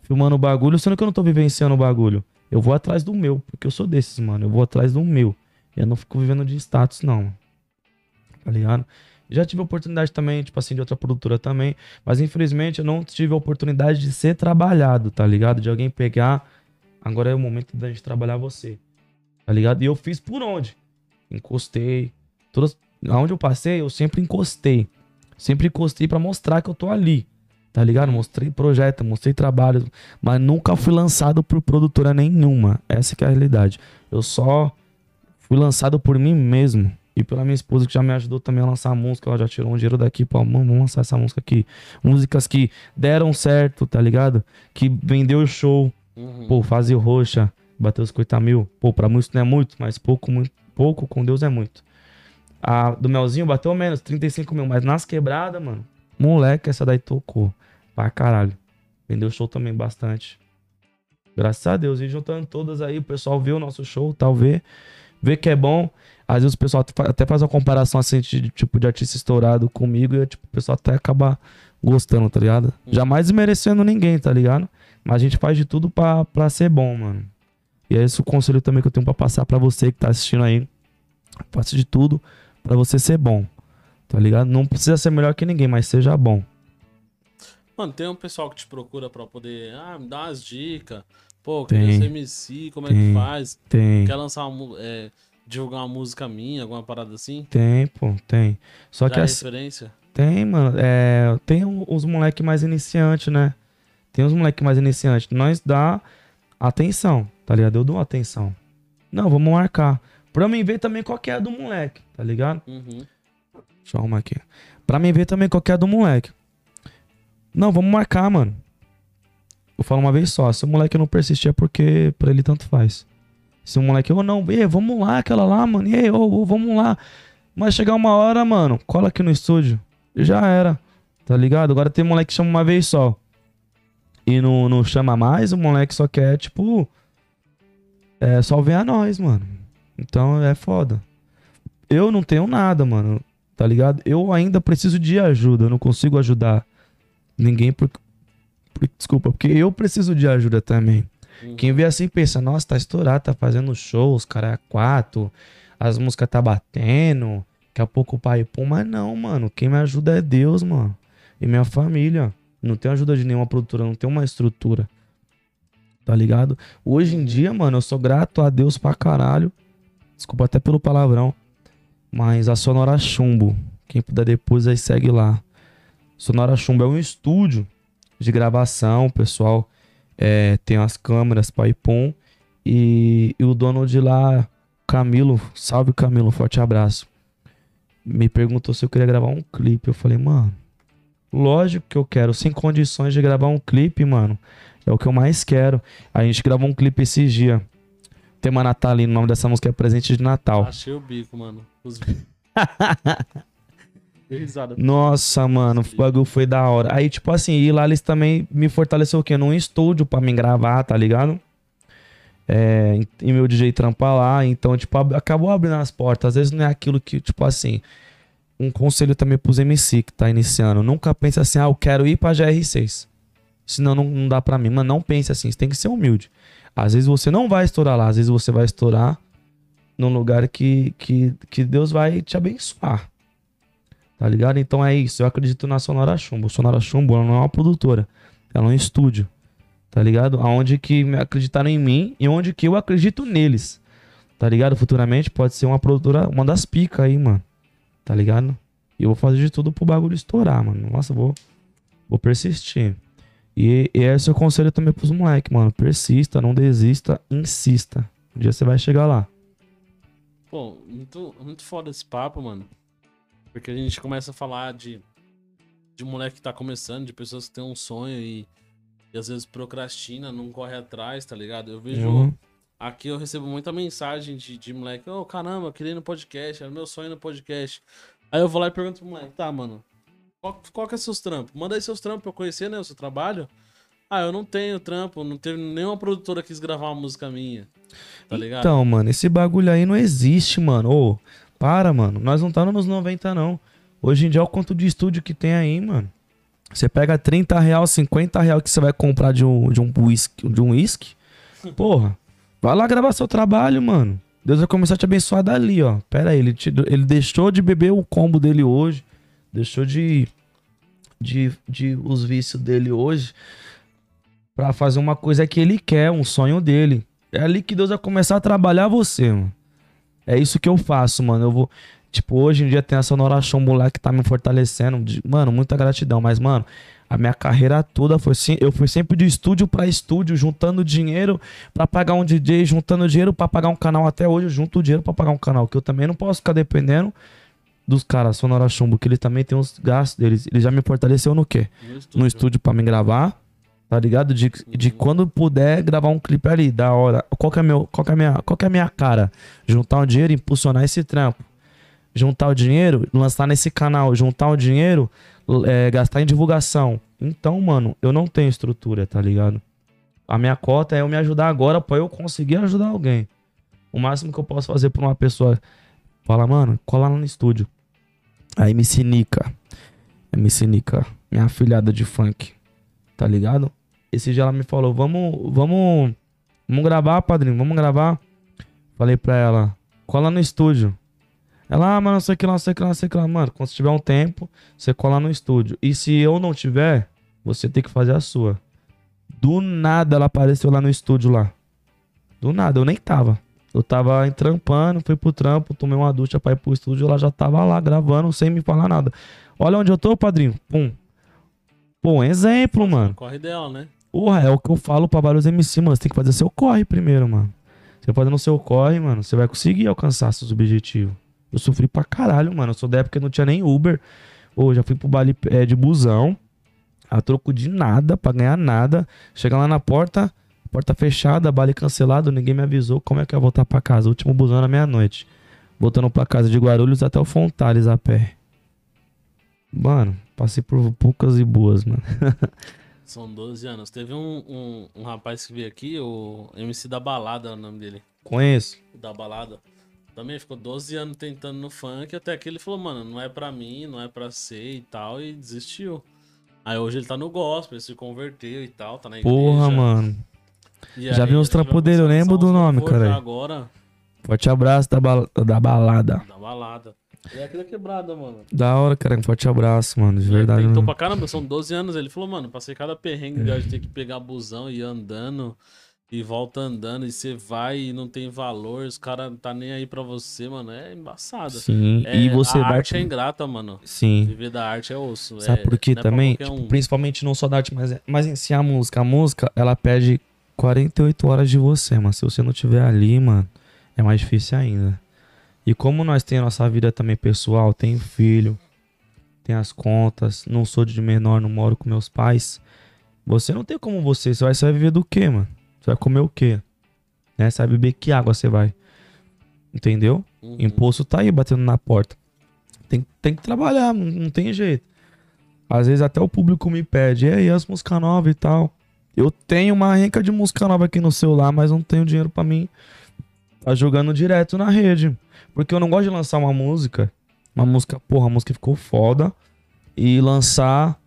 filmando o bagulho, sendo que eu não tô vivenciando o bagulho. Eu vou atrás do meu, porque eu sou desses, mano. Eu vou atrás do meu. Eu não fico vivendo de status, não. Tá ligado? Já tive oportunidade também, tipo assim, de outra produtora também. Mas infelizmente eu não tive a oportunidade de ser trabalhado, tá ligado? De alguém pegar. Agora é o momento da gente trabalhar você. Tá ligado? E eu fiz por onde? Encostei. Todas. Aonde eu passei, eu sempre encostei. Sempre encostei pra mostrar que eu tô ali. Tá ligado? Mostrei projeto, mostrei trabalho. Mas nunca fui lançado por produtora nenhuma. Essa que é a realidade. Eu só fui lançado por mim mesmo. E pela minha esposa que já me ajudou também a lançar a música. Ela já tirou um dinheiro daqui, pô, mano, vamos lançar essa música aqui. Músicas que deram certo, tá ligado? Que vendeu o show. Uhum. Pô, fase roxa, bateu os 50 mil. Pô, pra muitos não é muito, mas pouco, muito, pouco com Deus é muito. A do Melzinho bateu menos, 35 mil. Mas nas quebradas, mano, moleque, essa daí tocou. Pra caralho. Vendeu show também bastante. Graças a Deus. E juntando todas aí, o pessoal viu o nosso show, tal, vê. vê que é bom. Às vezes o pessoal até fa- até faz uma comparação assim, de, tipo, de artista estourado comigo e tipo, o pessoal até acaba gostando, tá ligado? Jamais desmerecendo ninguém, tá ligado? Mas a gente faz de tudo pra, pra ser bom, mano. E é esse o conselho também que eu tenho pra passar pra você que tá assistindo aí. Faça de tudo pra você ser bom, tá ligado? Não precisa ser melhor que ninguém, mas seja bom. Mano, tem um pessoal que te procura pra poder. Ah, me dá umas dicas. Pô, Tem. queria ser MC, como é que Tem. faz? Tem, Quer lançar uma. É, divulgar uma música minha, alguma parada assim? tem, pô, tem. Só Dá que assim, referência? Tem, mano. É, tem os moleque mais iniciantes, né? Tem os moleque mais iniciantes. Nós dá atenção, tá ligado? Eu dou atenção. Não, vamos marcar. Pra mim ver também qual que é a do moleque, tá ligado? Uhum. Deixa eu arrumar aqui. Pra mim ver também qual que é a do moleque. Não, vamos marcar, mano. Eu falo uma vez só. Se o moleque não persistir é porque pra ele tanto faz. Se o moleque, ô não, ei, vamos lá, aquela lá, mano. Ei, ô, ô, vamos lá. Mas chegar uma hora, mano, cola aqui no estúdio. Já era. Tá ligado? Agora tem moleque que chama uma vez só. E não, não chama mais, o moleque só quer, tipo. É só ver a nós, mano. Então é foda. Eu não tenho nada, mano. Tá ligado? Eu ainda preciso de ajuda. Eu não consigo ajudar ninguém por, por- Desculpa, porque eu preciso de ajuda também. Uhum. Quem vê assim pensa, nossa, tá estourado, tá fazendo shows, cara, é quatro, as músicas tá batendo, daqui a pouco o pai pum, mas não, mano, quem me ajuda é Deus, mano, e minha família. Não tenho ajuda de nenhuma produtora, não tenho uma estrutura, tá ligado? Hoje em dia, mano, eu sou grato a Deus pra caralho, desculpa até pelo palavrão, mas a Sonora Chumbo, quem puder depois aí segue lá. Sonora Chumbo é um estúdio de gravação, pessoal é, tem as câmeras pai pum. E, e o dono de lá Camilo salve Camilo forte abraço. Me perguntou se eu queria gravar um clipe. Eu falei mano lógico que eu quero sem condições de gravar um clipe mano. É o que eu mais quero. A gente gravou um clipe esses dias tema natalino o nome dessa música é presente de Natal. Achei o bico, mano. Os [LAUGHS] bicos. Risada. Nossa, mano, o bagulho foi da hora. Aí, tipo assim, e lá eles também me fortaleceu o quê? Num estúdio pra me gravar, tá ligado? É, e meu DJ trampa lá, então, tipo, ab- acabou abrindo as portas. Às vezes não é aquilo que, tipo assim, um conselho também pros MC que tá iniciando. Nunca pense assim, ah, eu quero ir pra GR6. Senão não, não dá pra mim. Mano, não pense assim, você tem que ser humilde. Às vezes você não vai estourar lá, às vezes você vai estourar num lugar que, que, que Deus vai te abençoar. Tá ligado? Então é isso. Eu acredito na Sonora Chumbo. Sonora Chumbo não é uma produtora. Ela é um estúdio. Tá ligado? Aonde que acreditaram em mim e onde que eu acredito neles. Tá ligado? Futuramente pode ser uma produtora, uma das picas aí, mano. Tá ligado? E eu vou fazer de tudo pro bagulho estourar, mano. Nossa, vou, vou persistir. E, e esse é o conselho também pros moleques, mano. Persista, não desista, insista. Um dia você vai chegar lá. Pô, muito, muito foda esse papo, mano. Porque a gente começa a falar de, de moleque que tá começando, de pessoas que têm um sonho e, e às vezes procrastina, não corre atrás, tá ligado? Eu vejo. Uhum. Aqui eu recebo muita mensagem de, de moleque, ô caramba, eu queria ir no podcast, era meu sonho no podcast. Aí eu vou lá e pergunto pro moleque, tá, mano, qual, qual que é seus trampos? Manda aí seus trampos pra eu conhecer, né, o seu trabalho. Ah, eu não tenho trampo, não teve nenhuma produtora que quis gravar uma música minha, tá ligado? Então, mano, esse bagulho aí não existe, mano. Ô, para, mano. Nós não tá nos 90, não. Hoje em dia, olha o quanto de estúdio que tem aí, mano. Você pega 30 real, 50 real que você vai comprar de um, de um whisky, de um whisky. Porra, vai lá gravar seu trabalho, mano. Deus vai começar a te abençoar dali, ó. Pera aí, ele, te- ele deixou de beber o combo dele hoje. Deixou de, de, de os vícios dele hoje. Pra fazer uma coisa que ele quer, um sonho dele. É ali que Deus vai começar a trabalhar você, mano. É isso que eu faço, mano. Eu vou. Tipo, hoje em dia tem a Sonora Chombo lá que tá me fortalecendo. Mano, muita gratidão. Mas, mano, a minha carreira toda foi assim. Eu fui sempre de estúdio pra estúdio, juntando dinheiro pra pagar um DJ, juntando dinheiro pra pagar um canal. Até hoje eu junto dinheiro pra pagar um canal. Que eu também não posso ficar dependendo dos caras, Sonora Chumbo, que ele também tem os gastos deles. Ele já me fortaleceu no quê? No estúdio. no estúdio pra me gravar, tá ligado? De, de quando puder gravar um clipe ali, da hora. Qual que é, meu, qual que é, a minha, qual que é a minha cara? Juntar o dinheiro e impulsionar esse trampo. Juntar o dinheiro, lançar nesse canal. Juntar o dinheiro, é, gastar em divulgação. Então, mano, eu não tenho estrutura, tá ligado? A minha cota é eu me ajudar agora pra eu conseguir ajudar alguém. O máximo que eu posso fazer pra uma pessoa. Fala, mano, cola lá no estúdio. A MC Nika. MC Nika, minha afilhada de funk. Tá ligado? Esse dia ela me falou: vamos, vamos. Vamos gravar, padrinho, vamos gravar. Falei pra ela, cola no estúdio. Ela, ah, mano, não sei o que lá, não sei o que lá, não sei o que lá. Mano, quando você tiver um tempo, você cola no estúdio. E se eu não tiver, você tem que fazer a sua. Do nada ela apareceu lá no estúdio lá. Do nada, eu nem tava. Eu tava entrampando, fui pro trampo, tomei uma ducha pra ir pro estúdio, ela já tava lá gravando sem me falar nada. Olha onde eu tô, padrinho. Pum. Pô, um exemplo, mano. Corre dela, né? Porra, é o que eu falo pra vários MC, mano. Você tem que fazer seu corre primeiro, mano. Você fazendo seu corre, mano, você vai conseguir alcançar seus objetivos. Eu sofri pra caralho, mano. Eu sou da época que não tinha nem Uber. Ou já fui pro baile é, de busão. A troco de nada, pra ganhar nada. Chega lá na porta, porta fechada, baile cancelado, ninguém me avisou como é que eu ia voltar pra casa. O último busão era meia-noite. Voltando pra casa de Guarulhos até o Fontales a pé. Mano, passei por poucas e boas, mano. [LAUGHS] São 12 anos. Teve um, um, um rapaz que veio aqui, o MC da Balada, é o nome dele. Conheço. Da Balada. Também ficou 12 anos tentando no funk, até que ele falou, mano, não é pra mim, não é pra ser e tal, e desistiu. Aí hoje ele tá no gospel, ele se converteu e tal, tá na igreja. Porra, mano. E Já aí vi uns dele, eu lembro do nome, cara. Agora, Forte abraço da, bal- da balada. da balada. É aqui da quebrada, mano. Da hora, cara. Um forte abraço, mano. De verdade. Mesmo. pra caramba, são 12 anos. Ele falou, mano, passei cada perrengue de ter que pegar busão e ir andando. E volta andando, e você vai e não tem valor, os caras não tá nem aí pra você, mano. É embaçado. Sim. É, e você a vai. arte é ingrata, mano. Sim. Viver da arte é osso. Sabe é, por quê é também? qualquer Tipo, um. principalmente não só da arte, mas, mas em si a música. A música, ela pede 48 horas de você, mano. Se você não tiver ali, mano, é mais difícil ainda. E como nós temos a nossa vida também pessoal, tem filho, tem as contas, não sou de menor, não moro com meus pais. Você não tem como você. Você vai, você vai viver do quê, mano? Você vai comer o quê? Né? Você vai beber que água você vai? Entendeu? Uhum. Imposto tá aí batendo na porta. Tem, tem que trabalhar, não, não tem jeito. Às vezes até o público me pede, e aí as músicas novas e tal. Eu tenho uma renca de música nova aqui no celular, mas não tenho dinheiro pra mim tá jogando direto na rede. Porque eu não gosto de lançar uma música, uma música, porra, a música ficou foda, e lançar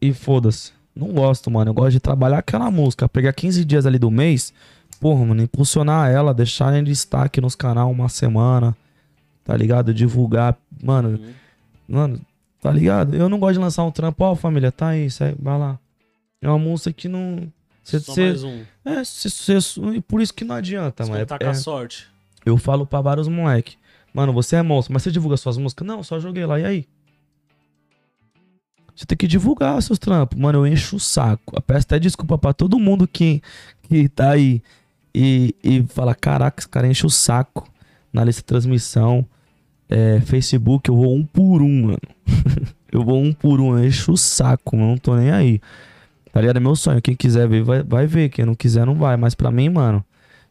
e foda-se. Não gosto, mano. Eu gosto de trabalhar aquela música, pegar 15 dias ali do mês, porra, mano, impulsionar ela, deixar em destaque nos canal uma semana, tá ligado? Divulgar, mano, Uhum. Mano, tá ligado? Eu não gosto de lançar um trampo, ó, família, tá aí, segue, vai lá. É uma música que não. Cê, Só cê- mais um. é, cê, cê- por isso que não adianta, mano. É- com a é- sorte. Eu falo pra vários moleque. Mano, você é monstro, mas você divulga suas músicas? Não, só joguei lá, e aí? Você tem que divulgar seus trampos. Mano, eu encho o saco. Eu peço até desculpa pra todo mundo que, que tá aí e, e fala: caraca, esse cara enche o saco na lista de transmissão. É, Facebook, eu vou um por um, mano. [LAUGHS] eu vou um por um, eu encho o saco, mano. Não tô nem aí. Tá ligado? É meu sonho. Quem quiser ver, vai, vai ver. Quem não quiser, não vai. Mas pra mim, mano,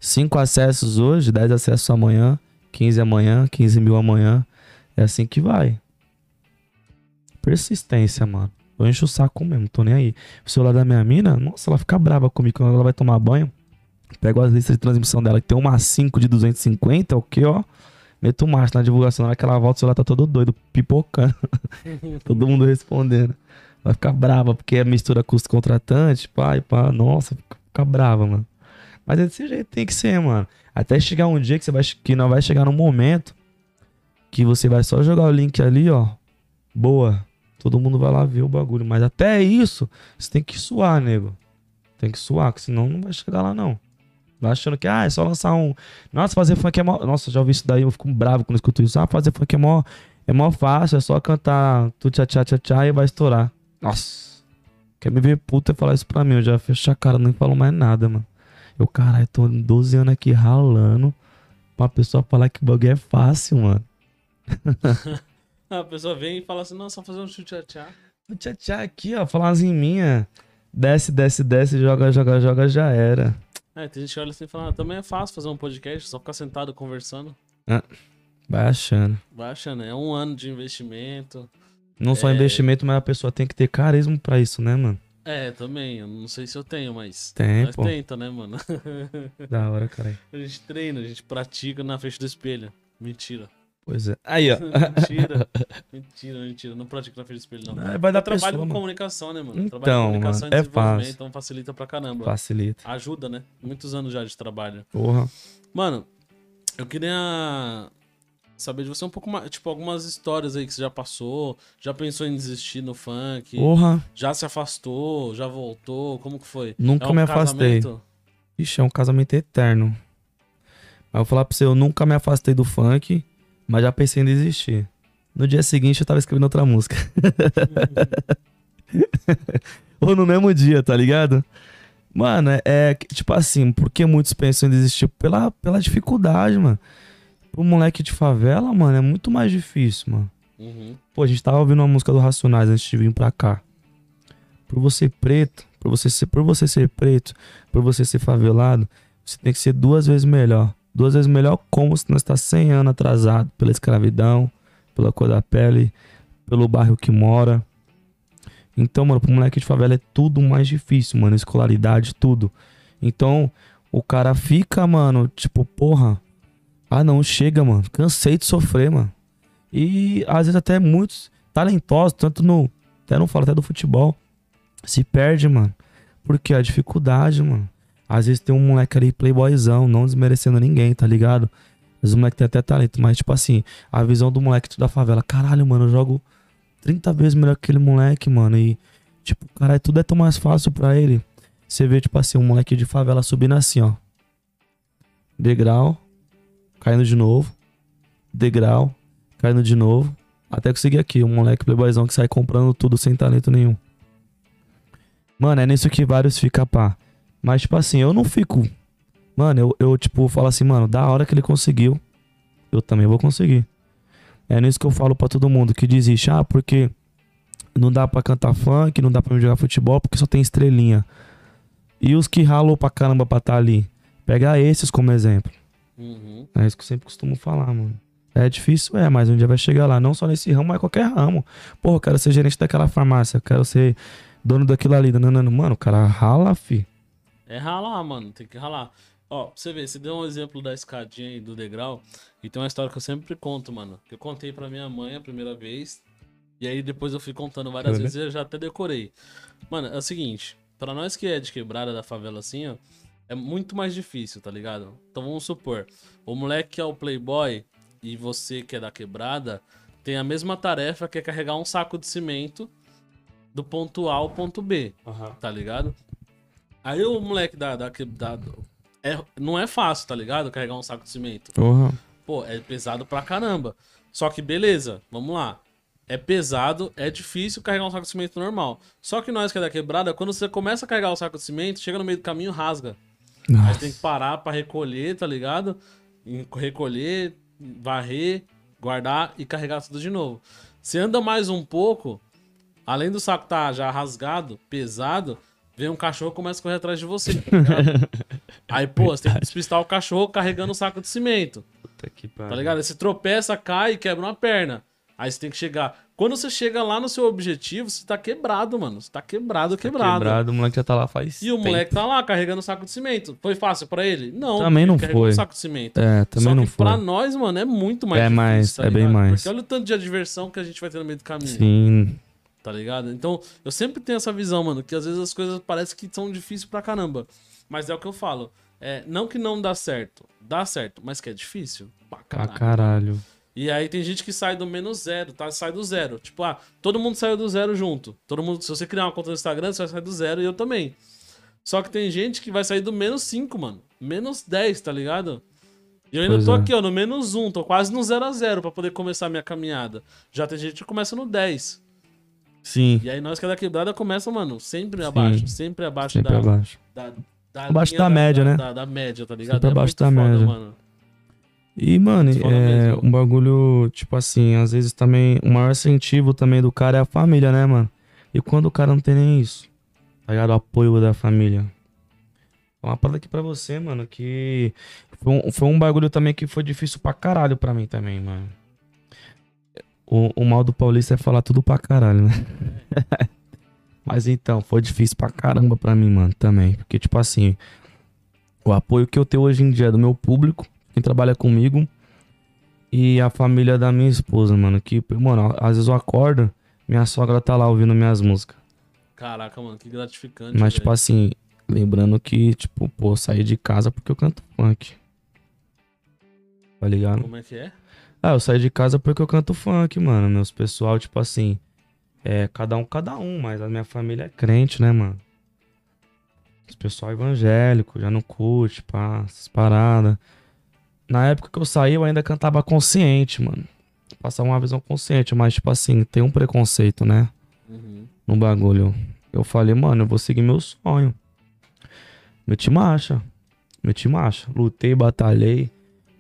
5 acessos hoje, 10 acessos amanhã, 15 amanhã, 15 mil amanhã. É assim que vai. Persistência, mano. Eu encho o saco mesmo, tô nem aí. O celular da minha mina, nossa, ela fica brava comigo quando ela vai tomar banho. Pego as listas de transmissão dela, que tem uma 5 de 250, o que, ó. Meto marcha na divulgação, na hora que ela volta, o celular tá todo doido, pipocando. [LAUGHS] todo mundo respondendo. Vai ficar brava, porque é mistura custo-contratante, pai, pá, nossa, fica brava, mano. Mas é desse jeito tem que ser, mano. Até chegar um dia que você vai que não vai chegar num momento que você vai só jogar o link ali, ó. Boa. Todo mundo vai lá ver o bagulho. Mas até isso, você tem que suar, nego. Tem que suar, que senão não vai chegar lá, não. Vai achando que, ah, é só lançar um. Nossa, fazer funk é mó. Nossa, já ouvi isso daí, eu fico bravo quando escuto isso. Ah, fazer funk é mó, é mó fácil, é só cantar tu tchá tchá tchá tchá e vai estourar. Nossa. Quer me ver puta falar isso pra mim? Eu já fecho a cara, nem falo mais nada, mano. Eu, caralho, tô 12 anos aqui ralando pra pessoa falar que o bagulho é fácil, mano. [LAUGHS] A pessoa vem e fala assim, não, só fazer um chute tchá. O tchá tchá aqui, ó, falar em minha. Desce, desce, desce, joga, joga, joga, já era. É, tem gente que olha assim e fala, ah, também é fácil fazer um podcast, só ficar sentado conversando. Vai achando. Vai achando, é um ano de investimento. Não só É. investimento, mas a pessoa tem que ter carisma pra isso, né, mano? É, também. Eu não sei se eu tenho, mas. Tem, Nós pô. tenta, né, mano? [LAUGHS] Da hora, caralho. A gente treina, a gente pratica na frente do espelho. Mentira. Pois é. Aí, ó. [LAUGHS] Mentira. mentira, mentira. Não pratica na frente do espelho, não. Vai dar Eu trabalho pessoa, com mano. comunicação, né, mano? Então, trabalho com comunicação mano, e é desenvolvimento, fácil. então facilita pra caramba. Facilita. Ajuda, né? Muitos anos já de trabalho. Porra. Mano, eu queria saber de você um pouco mais, tipo, algumas histórias aí que você já passou, já pensou em desistir no funk, Porra. já se afastou, já voltou, como que foi? Nunca É um me afastei. casamento? Ixi, é um casamento eterno. Mas eu vou falar pra você, eu nunca me afastei do funk, mas já pensei em desistir. No dia seguinte eu tava escrevendo outra música. [LAUGHS] Ou no mesmo dia, tá ligado? Mano, é, é tipo assim, por que muitos pensam em desistir? Pela, pela dificuldade, mano. Pro moleque de favela, mano, é muito mais difícil, mano. Uhum. Pô, a gente tava ouvindo uma música do Racionais antes de vir pra cá. Por você preto, por você ser, por você ser preto, por você ser favelado, você tem que ser duas vezes melhor. Duas vezes melhor como se nós tá 100 anos atrasado pela escravidão, pela cor da pele, pelo bairro que mora. Então, mano, pro moleque de favela é tudo mais difícil, mano, escolaridade, tudo. Então, o cara fica, mano, tipo, porra, ah não, chega, mano, cansei de sofrer, mano. E às vezes até muitos talentosos, tanto no. Até não falo até do futebol. Se perde, mano. Porque a dificuldade, mano. Às vezes tem um moleque ali, playboyzão, não desmerecendo ninguém, tá ligado? Vezes o moleque tem até talento, mas tipo assim, a visão do moleque da favela, caralho, mano, eu jogo 30 vezes melhor que aquele moleque, mano. E, tipo, caralho, tudo é tão mais fácil pra ele. Você vê, tipo assim, um moleque de favela subindo assim, ó. Degrau, caindo de novo. Degrau, caindo de novo. Até conseguir aqui, um moleque playboyzão que sai comprando tudo sem talento nenhum. Mano, é nisso que vários ficam pá. Mas, tipo assim, eu não fico. Mano, eu, eu, tipo, falo assim, mano, da hora que ele conseguiu, eu também vou conseguir. É nisso que eu falo pra todo mundo que desiste. Ah, porque não dá pra cantar funk, não dá me jogar futebol, porque só tem estrelinha. E os que ralou pra caramba pra tá ali? Pega esses como exemplo. Uhum. É isso que eu sempre costumo falar, mano. É difícil, é, mas um dia vai chegar lá. Não só nesse ramo, mas qualquer ramo. Porra, eu quero ser gerente daquela farmácia, eu quero ser dono daquilo ali. Não, não, não. Mano, o cara rala, fi. É ralar, mano. Tem que ralar. Ó, pra você ver, você deu um exemplo da escadinha aí do degrau. E tem uma história que eu sempre conto, mano. Que eu contei pra minha mãe a primeira vez. E aí depois eu fui contando várias Olha. vezes e eu já até decorei. Mano, é o seguinte. Pra nós que é de quebrada da favela assim, ó. É muito mais difícil, tá ligado? Então vamos supor. O moleque que é o playboy e você que é da quebrada tem a mesma tarefa que é carregar um saco de cimento do ponto A ao ponto B tá ligado? Aí o moleque da. da, da é, não é fácil, tá ligado? Carregar um saco de cimento. Porra. Pô, é pesado pra caramba. Só que beleza, vamos lá. É pesado, é difícil carregar um saco de cimento normal. Só que nós que é da quebrada, quando você começa a carregar o saco de cimento, chega no meio do caminho, rasga. Aí você tem que parar pra recolher, tá ligado? Recolher, varrer, guardar e carregar tudo de novo. Você anda mais um pouco, além do saco tá já rasgado, pesado, vem um cachorro e começa a correr atrás de você, tá? [LAUGHS] Aí, pô, você tem que despistar o cachorro carregando o saco de cimento, Puta que tá ligado? Aí você tropeça, cai e quebra uma perna. Aí você tem que chegar. Quando você chega lá no seu objetivo, você tá quebrado, mano. Você tá quebrado, quebrado. Quebrado, o moleque já tá lá faz. E o tempo. moleque tá lá carregando o saco de cimento. Foi fácil pra ele? Não. Também não foi. um saco de cimento. É, também Só não foi. pra nós, mano, é muito mais É difícil, mais, tá é bem ligado? mais. Porque olha o tanto de adversão que a gente vai ter no meio do caminho, Sim. tá ligado? Então, eu sempre tenho essa visão, mano, que às vezes as coisas parecem que são difíceis pra caramba. Mas é o que eu falo. É, não que não dá certo. Dá certo, mas que é difícil. Pra Pra caralho. E aí tem gente que sai do menos zero, tá? Sai do zero. Tipo, ah, todo mundo saiu do zero junto. Todo mundo, se você criar uma conta no Instagram, você vai sair do zero e eu também. Só que tem gente que vai sair do menos 5, mano. Menos 10, tá ligado? E eu ainda Pois tô é. aqui, ó, no menos 1, tô quase no 0 a 0 pra poder começar a minha caminhada. Já tem gente que começa no 10. Sim. E aí nós que é da quebrada começa, mano, sempre abaixo, sempre abaixo Sempre da, abaixo. da, da Abaixo da média, né? Da, da média, tá ligado? Sempre abaixo muito da foda, média. mano. E, mano, é mesmo. um bagulho, tipo assim, às vezes também, o maior incentivo também do cara é a família, né, mano? E quando o cara não tem nem isso, tá ligado? O apoio da família. Uma parada aqui pra você, mano, que foi um, foi um bagulho também que foi difícil pra caralho pra mim também, mano. O, o mal do paulista é falar tudo pra caralho, né? [LAUGHS] Mas então, foi difícil pra caramba pra mim, mano, também. Porque, tipo assim, o apoio que eu tenho hoje em dia é do meu público, quem trabalha comigo, e a família da minha esposa, mano. Que, mano, às vezes eu acordo, minha sogra tá lá ouvindo minhas músicas. Caraca, mano, que gratificante. Mas, tipo velho. assim, lembrando que, tipo, pô, eu saí de casa porque eu canto funk. Tá ligado? Como é que é? Ah, eu saí de casa porque eu canto funk, mano. Meus pessoal, tipo assim, é cada um, cada um, mas a minha família é crente, né, mano? Os pessoal evangélico, já não curte, pá, essas paradas. Na época que eu saí, eu ainda cantava consciente, mano. Passava uma visão consciente, mas, tipo assim, tem um preconceito, né? Uhum. no bagulho. Eu falei, mano, eu vou seguir meu sonho. Meti marcha. Meti marcha. Lutei, batalhei.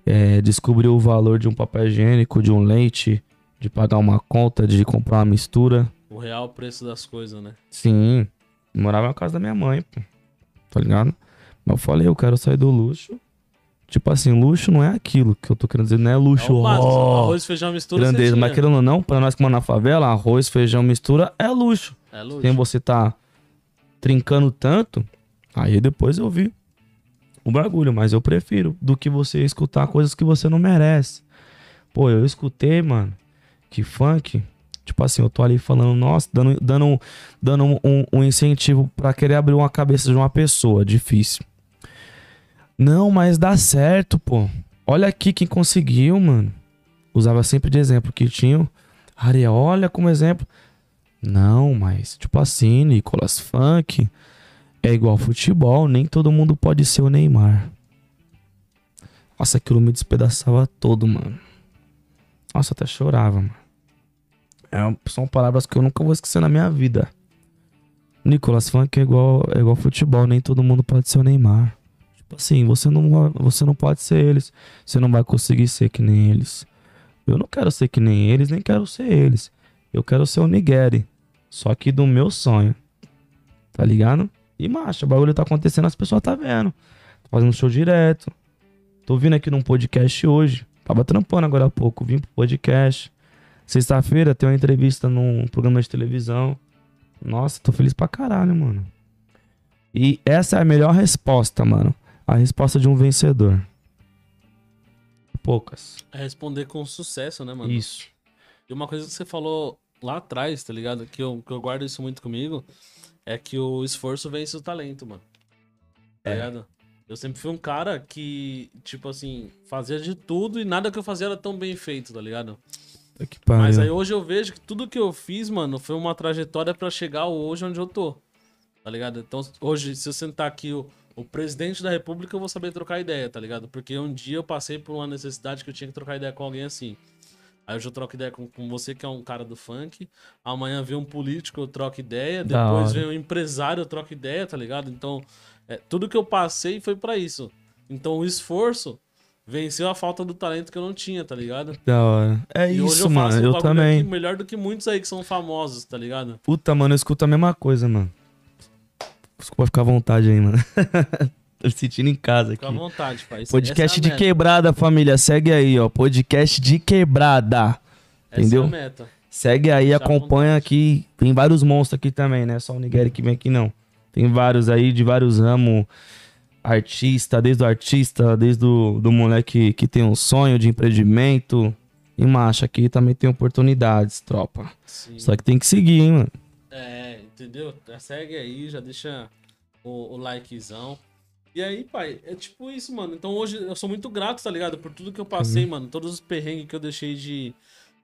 é, descobri o valor de um papel higiênico, de um leite, de pagar uma conta, de comprar uma mistura. O real preço das coisas, né? Sim. Morava na casa da minha mãe, pô. Tá ligado? Mas eu falei, eu quero sair do luxo. Tipo assim, luxo não é aquilo que eu tô querendo dizer, não é luxo. é básico, ó, arroz, feijão, mistura, grandeza. Mas querendo ou não, pra nós que moramos na favela, arroz, feijão, mistura é luxo. É luxo. Sem você tá trincando tanto, aí depois eu vi o bagulho, mas eu prefiro do que você escutar coisas que você não merece. Pô, eu escutei, mano, que funk, tipo assim, eu tô ali falando, nossa, dando, dando, dando um, um incentivo pra querer abrir uma cabeça de uma pessoa, difícil. Não, mas dá certo, pô. Olha aqui quem conseguiu, mano. Usava sempre de exemplo que tinha. Ariel, olha como exemplo. Não, mas tipo assim, Nicolas Funk é igual futebol, nem todo mundo pode ser o Neymar. Nossa, aquilo me despedaçava todo, mano. Nossa, até chorava, mano. É, são palavras que eu nunca vou esquecer na minha vida. Nicolas Funk é igual, é igual futebol, nem todo mundo pode ser o Neymar. Tipo assim, você não, você não pode ser eles. Você não vai conseguir ser que nem eles. Eu não quero ser que nem eles, nem quero ser eles. Eu quero ser o Nigeri. Só que do meu sonho. Tá ligado? E, macho, o bagulho tá acontecendo, as pessoas tá vendo. Tô fazendo show direto. Tô vindo aqui num podcast hoje. Tava trampando agora há pouco, vim pro podcast. Sexta-feira tem uma entrevista num programa de televisão. Nossa, tô feliz pra caralho, mano. E essa é a melhor resposta, mano. A resposta de um vencedor. Poucas. É responder com sucesso, né, mano? Isso. E uma coisa que você falou lá atrás, tá ligado? Que eu, que eu guardo isso muito comigo, é que o esforço vence o talento, mano. Tá É. ligado? Eu sempre fui um cara que, tipo assim, fazia de tudo e nada que eu fazia era tão bem feito, tá ligado? Pariu. Mas aí hoje eu vejo que tudo que eu fiz, mano, foi uma trajetória pra chegar hoje onde eu tô. Tá ligado? Então, hoje, se eu sentar aqui o presidente da república, eu vou saber trocar ideia, tá ligado? Porque um dia eu passei por uma necessidade que eu tinha que trocar ideia com alguém assim. Aí hoje eu troco ideia com, com você, que é um cara do funk. Amanhã vem um político, eu troco ideia. Da Depois hora. vem um empresário, eu troco ideia, tá ligado? Então, é, tudo que eu passei foi pra isso. Então, o esforço venceu a falta do talento que eu não tinha, tá ligado? Da hora. É E hoje isso, eu mano. um Eu também. melhor do que muitos aí que são famosos, tá ligado? Puta, mano, eu escuto a mesma coisa, mano. Desculpa ficar à vontade aí, mano. [LAUGHS] Tô sentindo em casa Fica à aqui. vontade, pai. Essa- Podcast é de meta. quebrada, família. Segue aí, ó. Podcast de quebrada. Essa entendeu? É a meta. Segue aí, acompanha aqui. Tem vários monstros aqui também, né? Só o Nigeri que vem aqui, não. Tem vários aí de vários ramos. Artista, desde o artista, desde o do moleque que tem um sonho de empreendimento. E macho, aqui também tem oportunidades, tropa. Sim. Só que tem que seguir, hein, mano. É, entendeu? Já segue aí, já deixa o, o likezão. E aí, pai, é tipo isso, mano. Então hoje eu sou muito grato, tá ligado? Por tudo que eu passei, mano. Todos os perrengues que eu deixei de.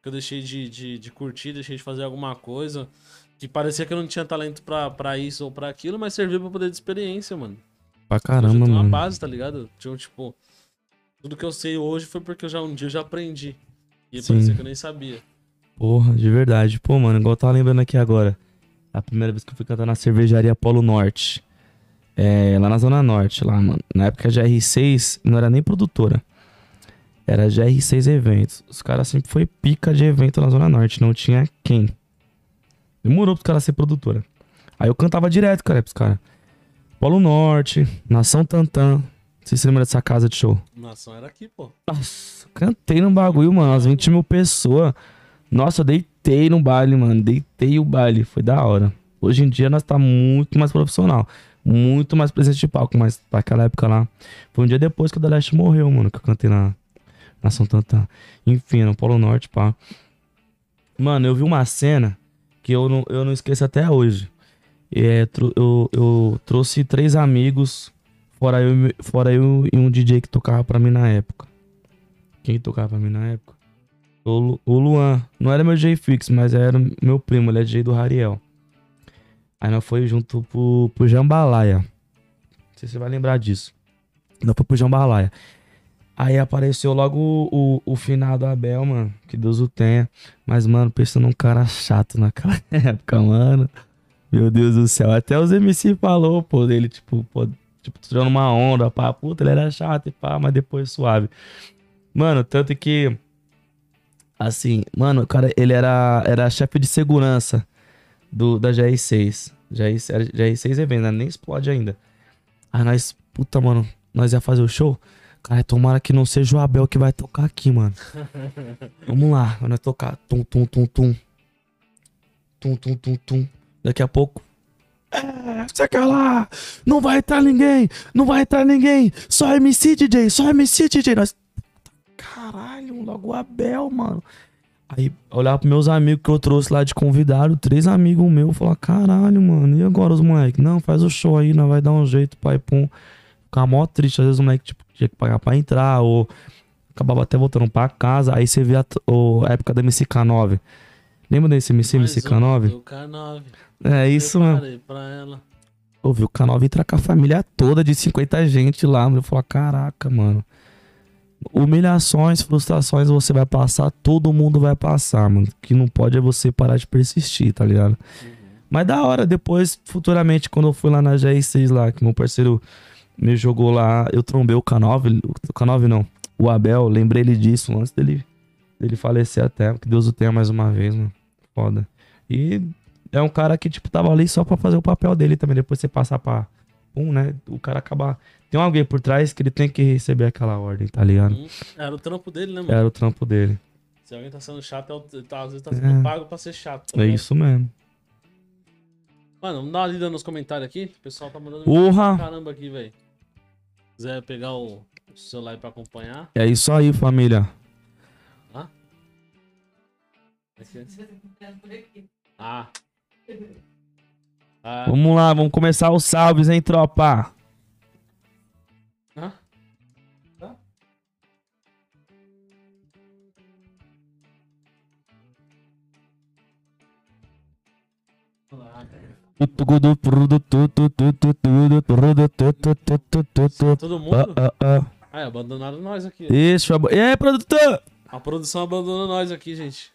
Que eu deixei de, de, de curtir, deixei de fazer alguma coisa. Que parecia que eu não tinha talento pra, pra isso ou pra aquilo, mas serviu pra poder de experiência, mano. Pra Hoje eu caramba, tenho uma mano. base, tá ligado? Tinha, tipo, tudo que eu sei hoje foi porque eu já um dia eu já aprendi. E Sim. parecia que eu nem sabia. Porra, de verdade. Pô, mano, igual eu tava lembrando aqui agora. A primeira vez que eu fui cantar na cervejaria Polo Norte. É, lá na Zona Norte, lá, mano. Na época a GR6 não era nem produtora. Era GR6 Eventos. Os caras sempre foi pica de evento na Zona Norte. Não tinha quem. Demorou pros caras ser produtora. Aí eu cantava direto, cara, pros caras. Polo Norte, Nação Tantan. Não sei se você lembra dessa casa de show. Nação era aqui, pô. Nossa, cantei no bagulho, mano. Umas 20 mil pessoas. Nossa, eu deitei no baile, mano. Deitei o baile. Foi da hora. Hoje em dia nós tá muito mais profissional. Muito mais presente de palco, mas naquela época lá. Foi um dia depois que o Deleste morreu, mano, que eu cantei na, na São. Enfim, no Polo Norte, pá. Mano, eu vi uma cena que eu não, eu não esqueço até hoje. É, eu, eu trouxe três amigos, fora eu, fora eu e um DJ que tocava pra mim na época. Quem tocava pra mim na época? O, o Luan. Não era meu DJ fixo, mas era meu primo, ele é DJ do Rariel. Aí nós foi junto pro, pro Jambalaya. Não sei se você vai lembrar disso. Nós foi pro Jambalaya. Aí apareceu logo o, o, o finado Abel, mano. Que Deus o tenha. Mas, mano, pensando num cara chato naquela [LAUGHS] época, mano. Meu Deus do céu. Até os MC falou, pô, dele, tipo, pô, tipo, tirando uma onda, pá, puta, ele era chato e pá, mas depois suave. Mano, tanto que. Assim, mano, o cara, ele era, era chefe de segurança do, da GR6. GR, era GR6 é venda, nem explode ainda. Aí nós, puta, mano, nós ia fazer o show. Cara, tomara que não seja o Abel que vai tocar aqui, mano. [LAUGHS] Vamos lá, nós tocar. Tum, tum, tum, tum. Tum, tum, tum, tum. Daqui a pouco. É, você quer lá? Não vai entrar ninguém! Não vai entrar ninguém! Só MC DJ, só MC DJ. Nós. Caralho, logo o Abel, mano. Aí olhar pros meus amigos que eu trouxe lá de convidado, três amigos meus, falar, caralho, mano, e agora os moleques? Não, faz o show aí, não vai dar um jeito, pai, pum. Ficar mó triste, às vezes o moleque tipo, tinha que pagar pra entrar, ou acabava até voltando pra casa, aí você vê a, o- a época da MCK9. Lembra desse MC, Mais um MCK9? do K9. É isso, mano. Pra ela. Ouviu o K9 entrar com a família toda de 50 gente lá, mano. Eu falo, caraca, mano. Humilhações, frustrações você vai passar, todo mundo vai passar, mano. O que não pode é você parar de persistir, tá ligado? Mas da hora, depois, futuramente, quando eu fui lá na GR6 lá, que meu parceiro me jogou lá, eu trombei o K9, o K9 não, o Abel, lembrei ele disso antes dele, dele falecer até, que Deus o tenha mais uma vez, mano. Foda. E é um cara que, tipo, tava ali só pra fazer o papel dele também. Depois você passar pra. Pum, né? O cara acaba. Tem alguém por trás que ele tem que receber aquela ordem, tá ligado? Hum, Era o trampo dele, né, mano? Era o trampo dele. Se alguém tá sendo chato, é o- tá, às vezes tá sendo É. pago pra ser chato. tá É isso mesmo. Mano, vamos dar uma lida nos comentários aqui. O pessoal tá mandando Porra! caramba aqui, velho. Quiser pegar o o celular aí pra acompanhar. É isso aí, família. Ah. Ah. [LAUGHS] Vamos lá, vamos começar os salves, hein, tropa? Hã? Lá. Todo mundo? Ah, ah, ah. Ah, abandonaram nós aqui. Isso, abo- e aí, produtor? A produção abandonou nós aqui, gente.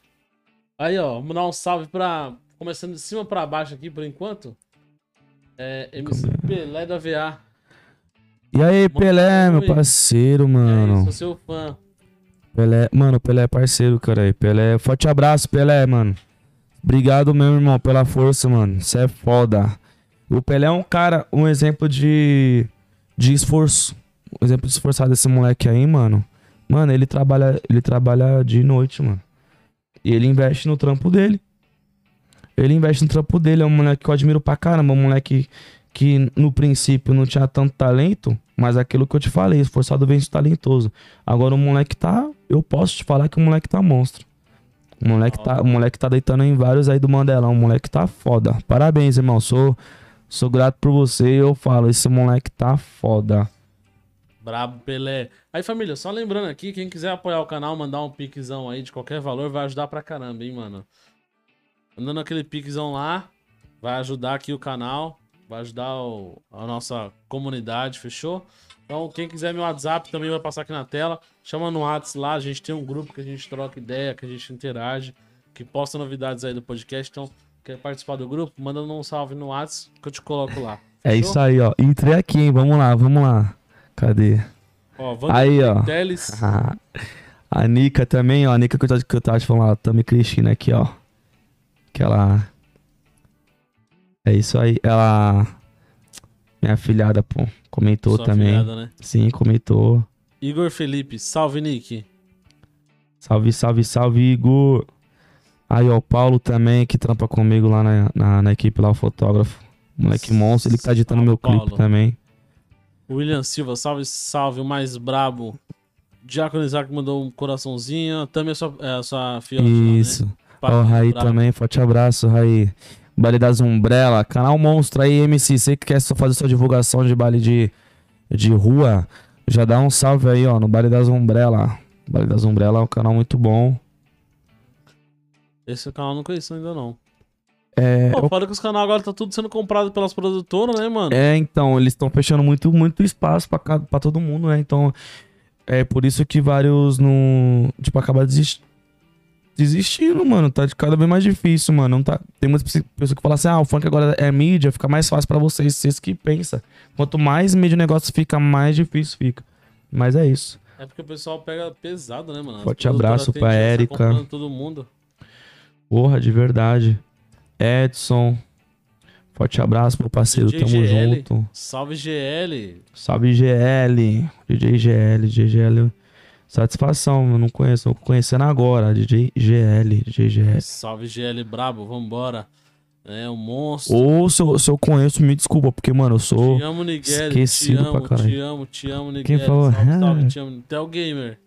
Aí, ó, vamos dar um salve pra. Começando de cima pra baixo aqui por enquanto. É, MC Pelé da VA. E aí, Pelé, meu parceiro, mano. sou seu fã. Pelé, mano, Pelé é parceiro, cara. Pelé, forte abraço, Pelé, mano. Obrigado, meu irmão, pela força, mano. Você é foda. O Pelé é um cara, um exemplo de, de esforço. Um exemplo de esforçado desse moleque aí, mano. Mano, ele trabalha, ele trabalha de noite, mano. E ele investe no trampo dele. Ele investe no trampo dele. É um moleque que eu admiro pra caramba. Um moleque que no princípio não tinha tanto talento, mas aquilo que eu te falei, esforçado vence talentoso. Agora o moleque tá. Eu posso te falar que o moleque tá monstro. O moleque tá, o moleque tá deitando em vários aí do Mandelão. O moleque tá foda. Parabéns, irmão. Sou, sou grato por você. Eu falo, esse moleque tá foda. Brabo Pelé. Aí, família, só lembrando aqui, quem quiser apoiar o canal, mandar um piquezão aí de qualquer valor, vai ajudar pra caramba, hein, mano. Mandando aquele piquezão lá, vai ajudar aqui o canal, vai ajudar o- a nossa comunidade, fechou? Então, quem quiser meu WhatsApp também vai passar aqui na tela. Chama no WhatsApp lá, a gente tem um grupo que a gente troca ideia, que a gente interage, que posta novidades aí do podcast. Então, quer participar do grupo? Manda um salve no WhatsApp que eu te coloco lá. É Fechou? isso aí, ó. Entrei aqui, hein? Vamos lá, vamos lá. Cadê? Ó, Aí, ó. Teles. [LAUGHS] a Nica também, ó. A Nica que eu, tava- que eu tava te falando, a Tami Cristina aqui, ó. Que ela. É isso aí. Ela. Minha filhada, pô. Comentou Sua também. afilhada, né? Sim, comentou. Igor Felipe, salve Nick. Salve, salve, salve, Igor. Aí, ó, o Paulo também, que trampa comigo lá na, na, na equipe, lá, o fotógrafo. Moleque monstro, ele que tá editando Salve, meu clipe Paulo. também. William Silva, salve, salve, o mais brabo. Diácono Isaac mandou um coraçãozinho. Também a sua, é, a sua fiote lá, né? Ó, Paquinho Raí também, forte abraço, Raí. Baile das Umbrella, canal monstro aí, MC. Você que quer só fazer sua divulgação de baile de, de rua, já dá um salve aí, ó, no Baile das Umbrella. Baile das Umbrella é um canal muito bom. Esse canal eu não conheço ainda não. É, Pô, fala que os canais agora tá tudo sendo comprado pelas produtoras, né, mano? É, então, eles estão fechando muito, muito espaço pra, pra todo mundo, né? Então, é por isso que vários não. Tipo, acabam desist... desistindo, mano. Tá de cada vez mais difícil, mano. Não tá... Tem muitas pessoas que falam assim: ah, o funk agora é mídia, fica mais fácil pra vocês. Vocês que pensam. Quanto mais mídia o negócio fica, mais difícil fica. Mas é isso. É porque o pessoal pega pesado, né, mano? As Forte abraço pra Érica. comprando todo mundo. Porra, de verdade. Edson. Forte abraço, meu parceiro. DJ Tamo GL. junto. Salve GL. Salve GL, DJ GL, DJ GL. Satisfação, eu não conheço, tô conhecendo agora, DJ GL, DJ GL. Salve GL brabo, vambora. É um monstro. Ou se eu, se eu conheço, me desculpa, porque, mano, eu sou. Te amo, Niguel. esquecido te pra amo, caralho. te amo, te amo, Niguel. Quem falou? Salve, [LAUGHS] salve, Ah. te amo. Tel Gamer.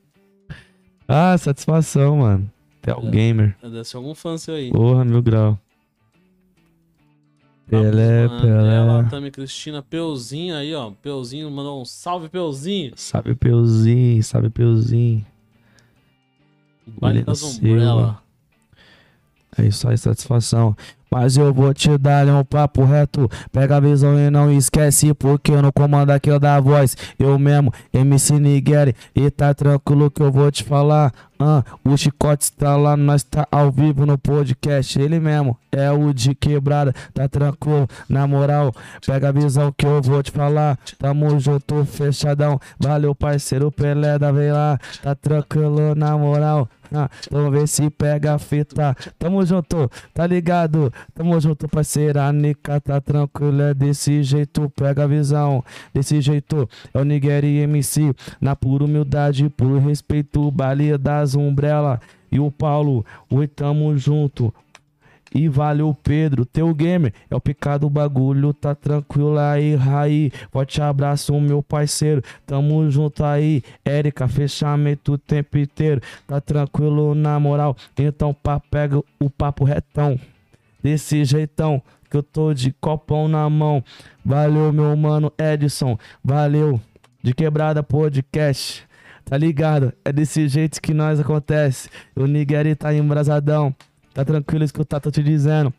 Ah, satisfação, mano. Tel É. Gamer. Deve ser algum fã seu aí. Porra, mil grau. Pelé, Vamos, mano. Ela, Pelé. Tami Cristina, Peuzinho aí, ó. Peuzinho mandou um salve, Peuzinho. Sabe Peuzinho, sabe Peuzinho. William das. Umbrella. É isso aí, satisfação. Mas eu vou te dar um papo reto. Pega a visão e não esquece, porque no comando aqui eu da voz. Eu mesmo, MC Nigeri. E tá tranquilo que eu vou te falar. Ah, o chicote está lá, nós tá ao vivo no podcast. Ele mesmo é o de quebrada, tá tranquilo. Na moral, pega a visão que eu vou te falar. Tamo junto, fechadão. Valeu, parceiro Pelé da vem lá. Tá tranquilo, na moral. Ah, vamos ver se pega a fita. Tamo junto, tá ligado? Tamo junto, parceira. Nica tá tranquilo, é desse jeito. Pega a visão, desse jeito. É o Nigeri MC. Na pura humildade, por respeito. Baile das Umbrella. E o Paulo, oi, tamo junto. E valeu, Pedro, teu gamer é o picado do bagulho, tá tranquilo aí, Raí. Forte abraço, meu parceiro, tamo junto aí. Érica, fechamento o tempo inteiro, tá tranquilo na moral. Então, pá, pega o papo retão, desse jeitão, que eu tô de copão na mão. Valeu, meu mano Edson, valeu. De quebrada podcast, tá ligado? É desse jeito que nós acontece. O Nigeri tá embrasadão. Tá tranquilo escutar, tô te dizendo.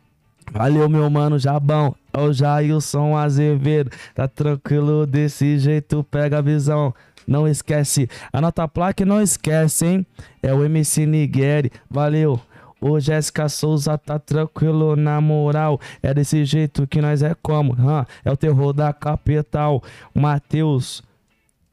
Valeu, meu mano Jabão. É o Jailson Azevedo. Tá tranquilo desse jeito, pega a visão. Não esquece. Anota a placa e não esquece, hein? É o MC Nigeri. Valeu. Ô Jéssica Souza tá tranquilo na moral. É desse jeito que nós é como? hã? É o terror da capital. Matheus.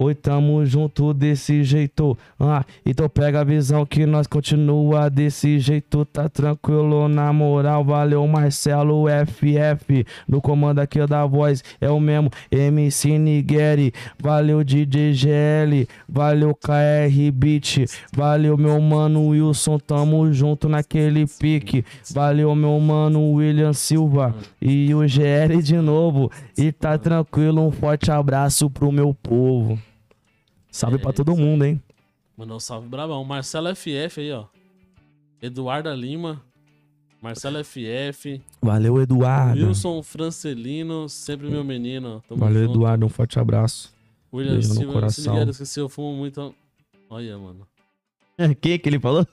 Oi, tamo junto desse jeito. Ah, então pega a visão que nós continua desse jeito. Tá tranquilo na moral. Valeu, Marcelo FF. No comando aqui da voz é o mesmo MC Nigeri. Valeu, DJ GL. Valeu, KR Beat. Valeu, meu mano Wilson. Tamo junto naquele pique. Valeu, meu mano William Silva. E o GL de novo. E tá tranquilo. Um forte abraço pro meu povo. Salve É pra todo mundo, hein? Mandou um salve brabão. Marcelo FF aí, ó. Eduarda Lima. Marcelo FF. Valeu, Eduardo. Wilson Francelino, sempre meu menino. Tamo Valeu, junto. Eduardo. Um forte abraço. William Beijo no Silva, se coração. Niguel esqueceu, eu fumo muito. Olha, mano. [LAUGHS] Quem que ele falou?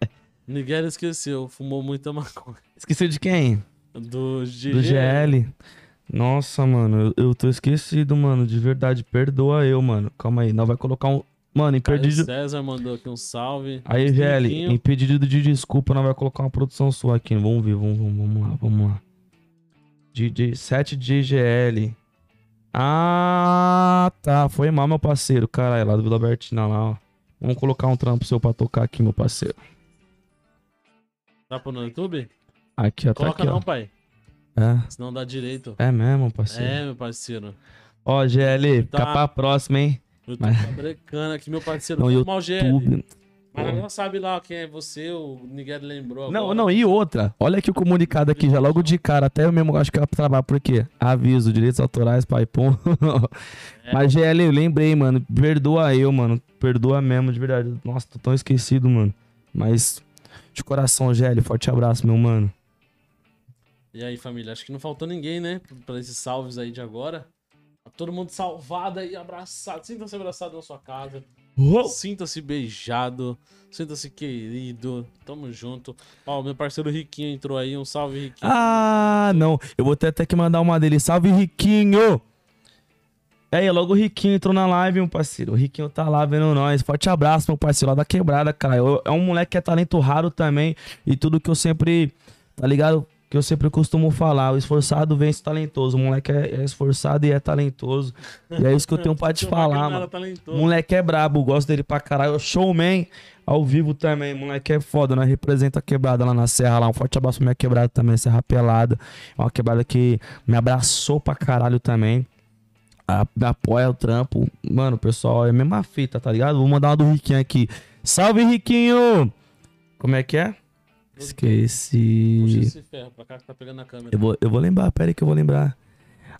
[LAUGHS] Niguel esqueceu, fumou muita maconha. Esqueceu de quem? Do GG. Do GL. Nossa, mano, eu, eu tô esquecido, mano. De verdade, perdoa eu, mano. Calma aí, nós vai colocar um. Mano, em Caio pedido. César mandou aqui um salve. Aí, Um GL, cinquinho. em pedido de desculpa, nós vai colocar uma produção sua aqui. Vamos ver, vamos, vamos, vamos lá, vamos lá. DJ 7 DGL. Ah, tá. Foi mal, meu parceiro. Caralho, lá do Vila Bertina lá, ó. Vamos colocar um trampo seu pra tocar aqui, meu parceiro. Tá pro no YouTube? Aqui, ó. Tá Coloca aqui, não, ó. pai. É, Senão dá direito. é mesmo, parceiro. É, meu parceiro. Ó, GL, Tá. fica pra próxima, hein? Eu tô Mas- tá aqui, meu parceiro. No Vamos mal GL. YouTube. Mas ela sabe lá quem é você, o Niguel lembrou Não, agora. não, e outra. Olha aqui o comunicado aqui, já logo de cara. Até eu mesmo acho que ela trabalha, por quê? Aviso, direitos autorais, pai, pum. [LAUGHS] Mas, GL, eu lembrei, mano. Perdoa eu, mano. Perdoa mesmo, de verdade. Nossa, tô tão esquecido, mano. Mas, de coração, GL, forte abraço, meu mano. E aí, família, acho que não faltou ninguém, né? Pra esses salves aí de agora. Tá todo mundo salvado aí, abraçado. Sinta-se abraçado na sua casa. Sinta-se beijado. Sinta-se querido. Tamo junto. Ó, meu parceiro Riquinho entrou aí. Um salve, Riquinho. Ah, não. Eu vou ter até que mandar uma dele. Salve, Riquinho! É aí, logo o Riquinho entrou na live, meu parceiro. O Riquinho tá lá vendo nós. Forte abraço, meu parceiro, lá da quebrada, cara. Eu- é um moleque que é talento raro também. E tudo que eu sempre. Tá ligado? Que eu sempre costumo falar. O esforçado vence o talentoso. O moleque é, é esforçado e é talentoso. E é isso que eu tenho pra te [LAUGHS] falar, mano. Moleque é brabo, gosto dele pra caralho. Showman ao vivo também. Moleque é foda, né? Representa a quebrada lá na Serra. Lá. Um forte abraço pra minha quebrada também, Serra Pelada. É uma quebrada que me abraçou pra caralho também. A- apoia o trampo. Mano, pessoal, é a mesma fita, tá ligado? Vou mandar uma do Riquinho aqui. Salve, Riquinho! Como é que é? Puxa Esqueci. esse ferro pra cá que tá pegando a câmera. Eu vou, eu vou lembrar, pera aí que eu vou lembrar.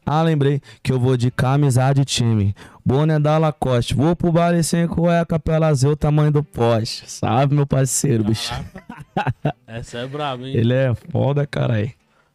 Ah, lembrei que eu vou de camisa time. Boné da Lacoste. Vou pro baile sem cueca pra ela ver o tamanho do poste. Sabe, meu parceiro, bicho? Essa é braba, hein? Ele é foda, caralho.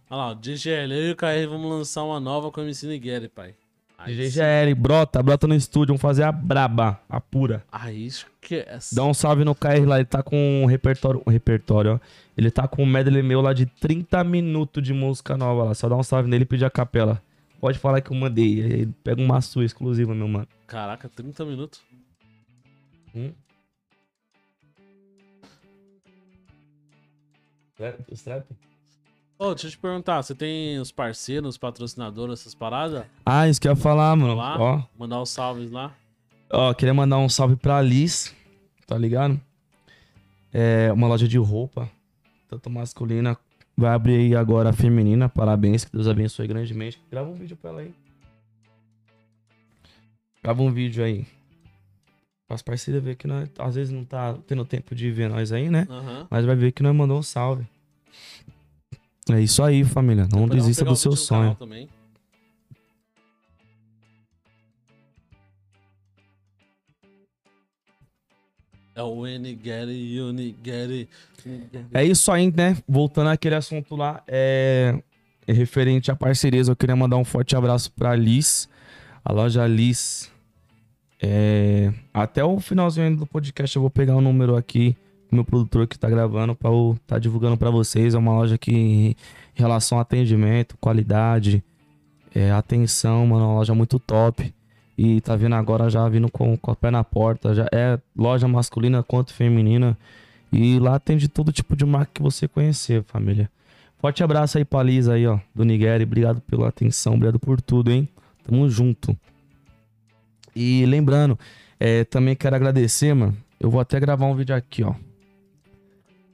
Olha lá, DGL, eu e o KR vamos lançar uma nova com o MC Nigueri, pai. Aí, DJ GL, brota, brota no estúdio. Vamos fazer a braba, a pura. aí esquece. Dá um salve no KR lá, ele tá com um repertório, um repertório, ó. Ele tá com um medley meu lá de 30 minutos de música nova lá. Só dá um salve nele e pedir a capela. Pode falar que eu mandei. Ele pega uma sua exclusiva, meu mano. Caraca, 30 minutos. Hum? Os trap? Ô, deixa eu te perguntar, você tem os parceiros, os patrocinadores, essas paradas? Ah, isso que eu ia falar, mano. Lá? Ó, Mandar os salves lá. ó, queria mandar um salve pra Liz, tá ligado? É uma loja de roupa, tanto masculina. Vai abrir aí agora a feminina. Parabéns, que Deus abençoe grandemente. Grava um vídeo pra ela aí. Grava um vídeo aí. As parceiras ver que nós, às vezes não tá tendo tempo de ver nós aí, né? Aham. Mas vai ver que nós mandou um salve. É isso aí, família. Não desista do seu sonho. Também. É o Nigeri. Nigeri. É isso aí, né? Voltando àquele assunto lá, é, é referente à parcerias, eu queria mandar um forte abraço pra Liz, a loja Liz. É, até o finalzinho do podcast eu vou pegar o número aqui meu produtor que tá gravando eu tá divulgando pra vocês. É uma loja que em relação a atendimento, qualidade, é, atenção, mano, é uma loja muito top. E tá vindo agora já vindo com, com o pé na porta. Já é loja masculina quanto feminina. E lá tem de todo tipo de marca que você conhecer, família. Forte abraço aí pra Liz aí, ó, do Nigéria. Obrigado pela atenção, obrigado por tudo, hein? Tamo junto. E lembrando, é, também quero agradecer, mano. Eu vou até gravar um vídeo aqui, ó.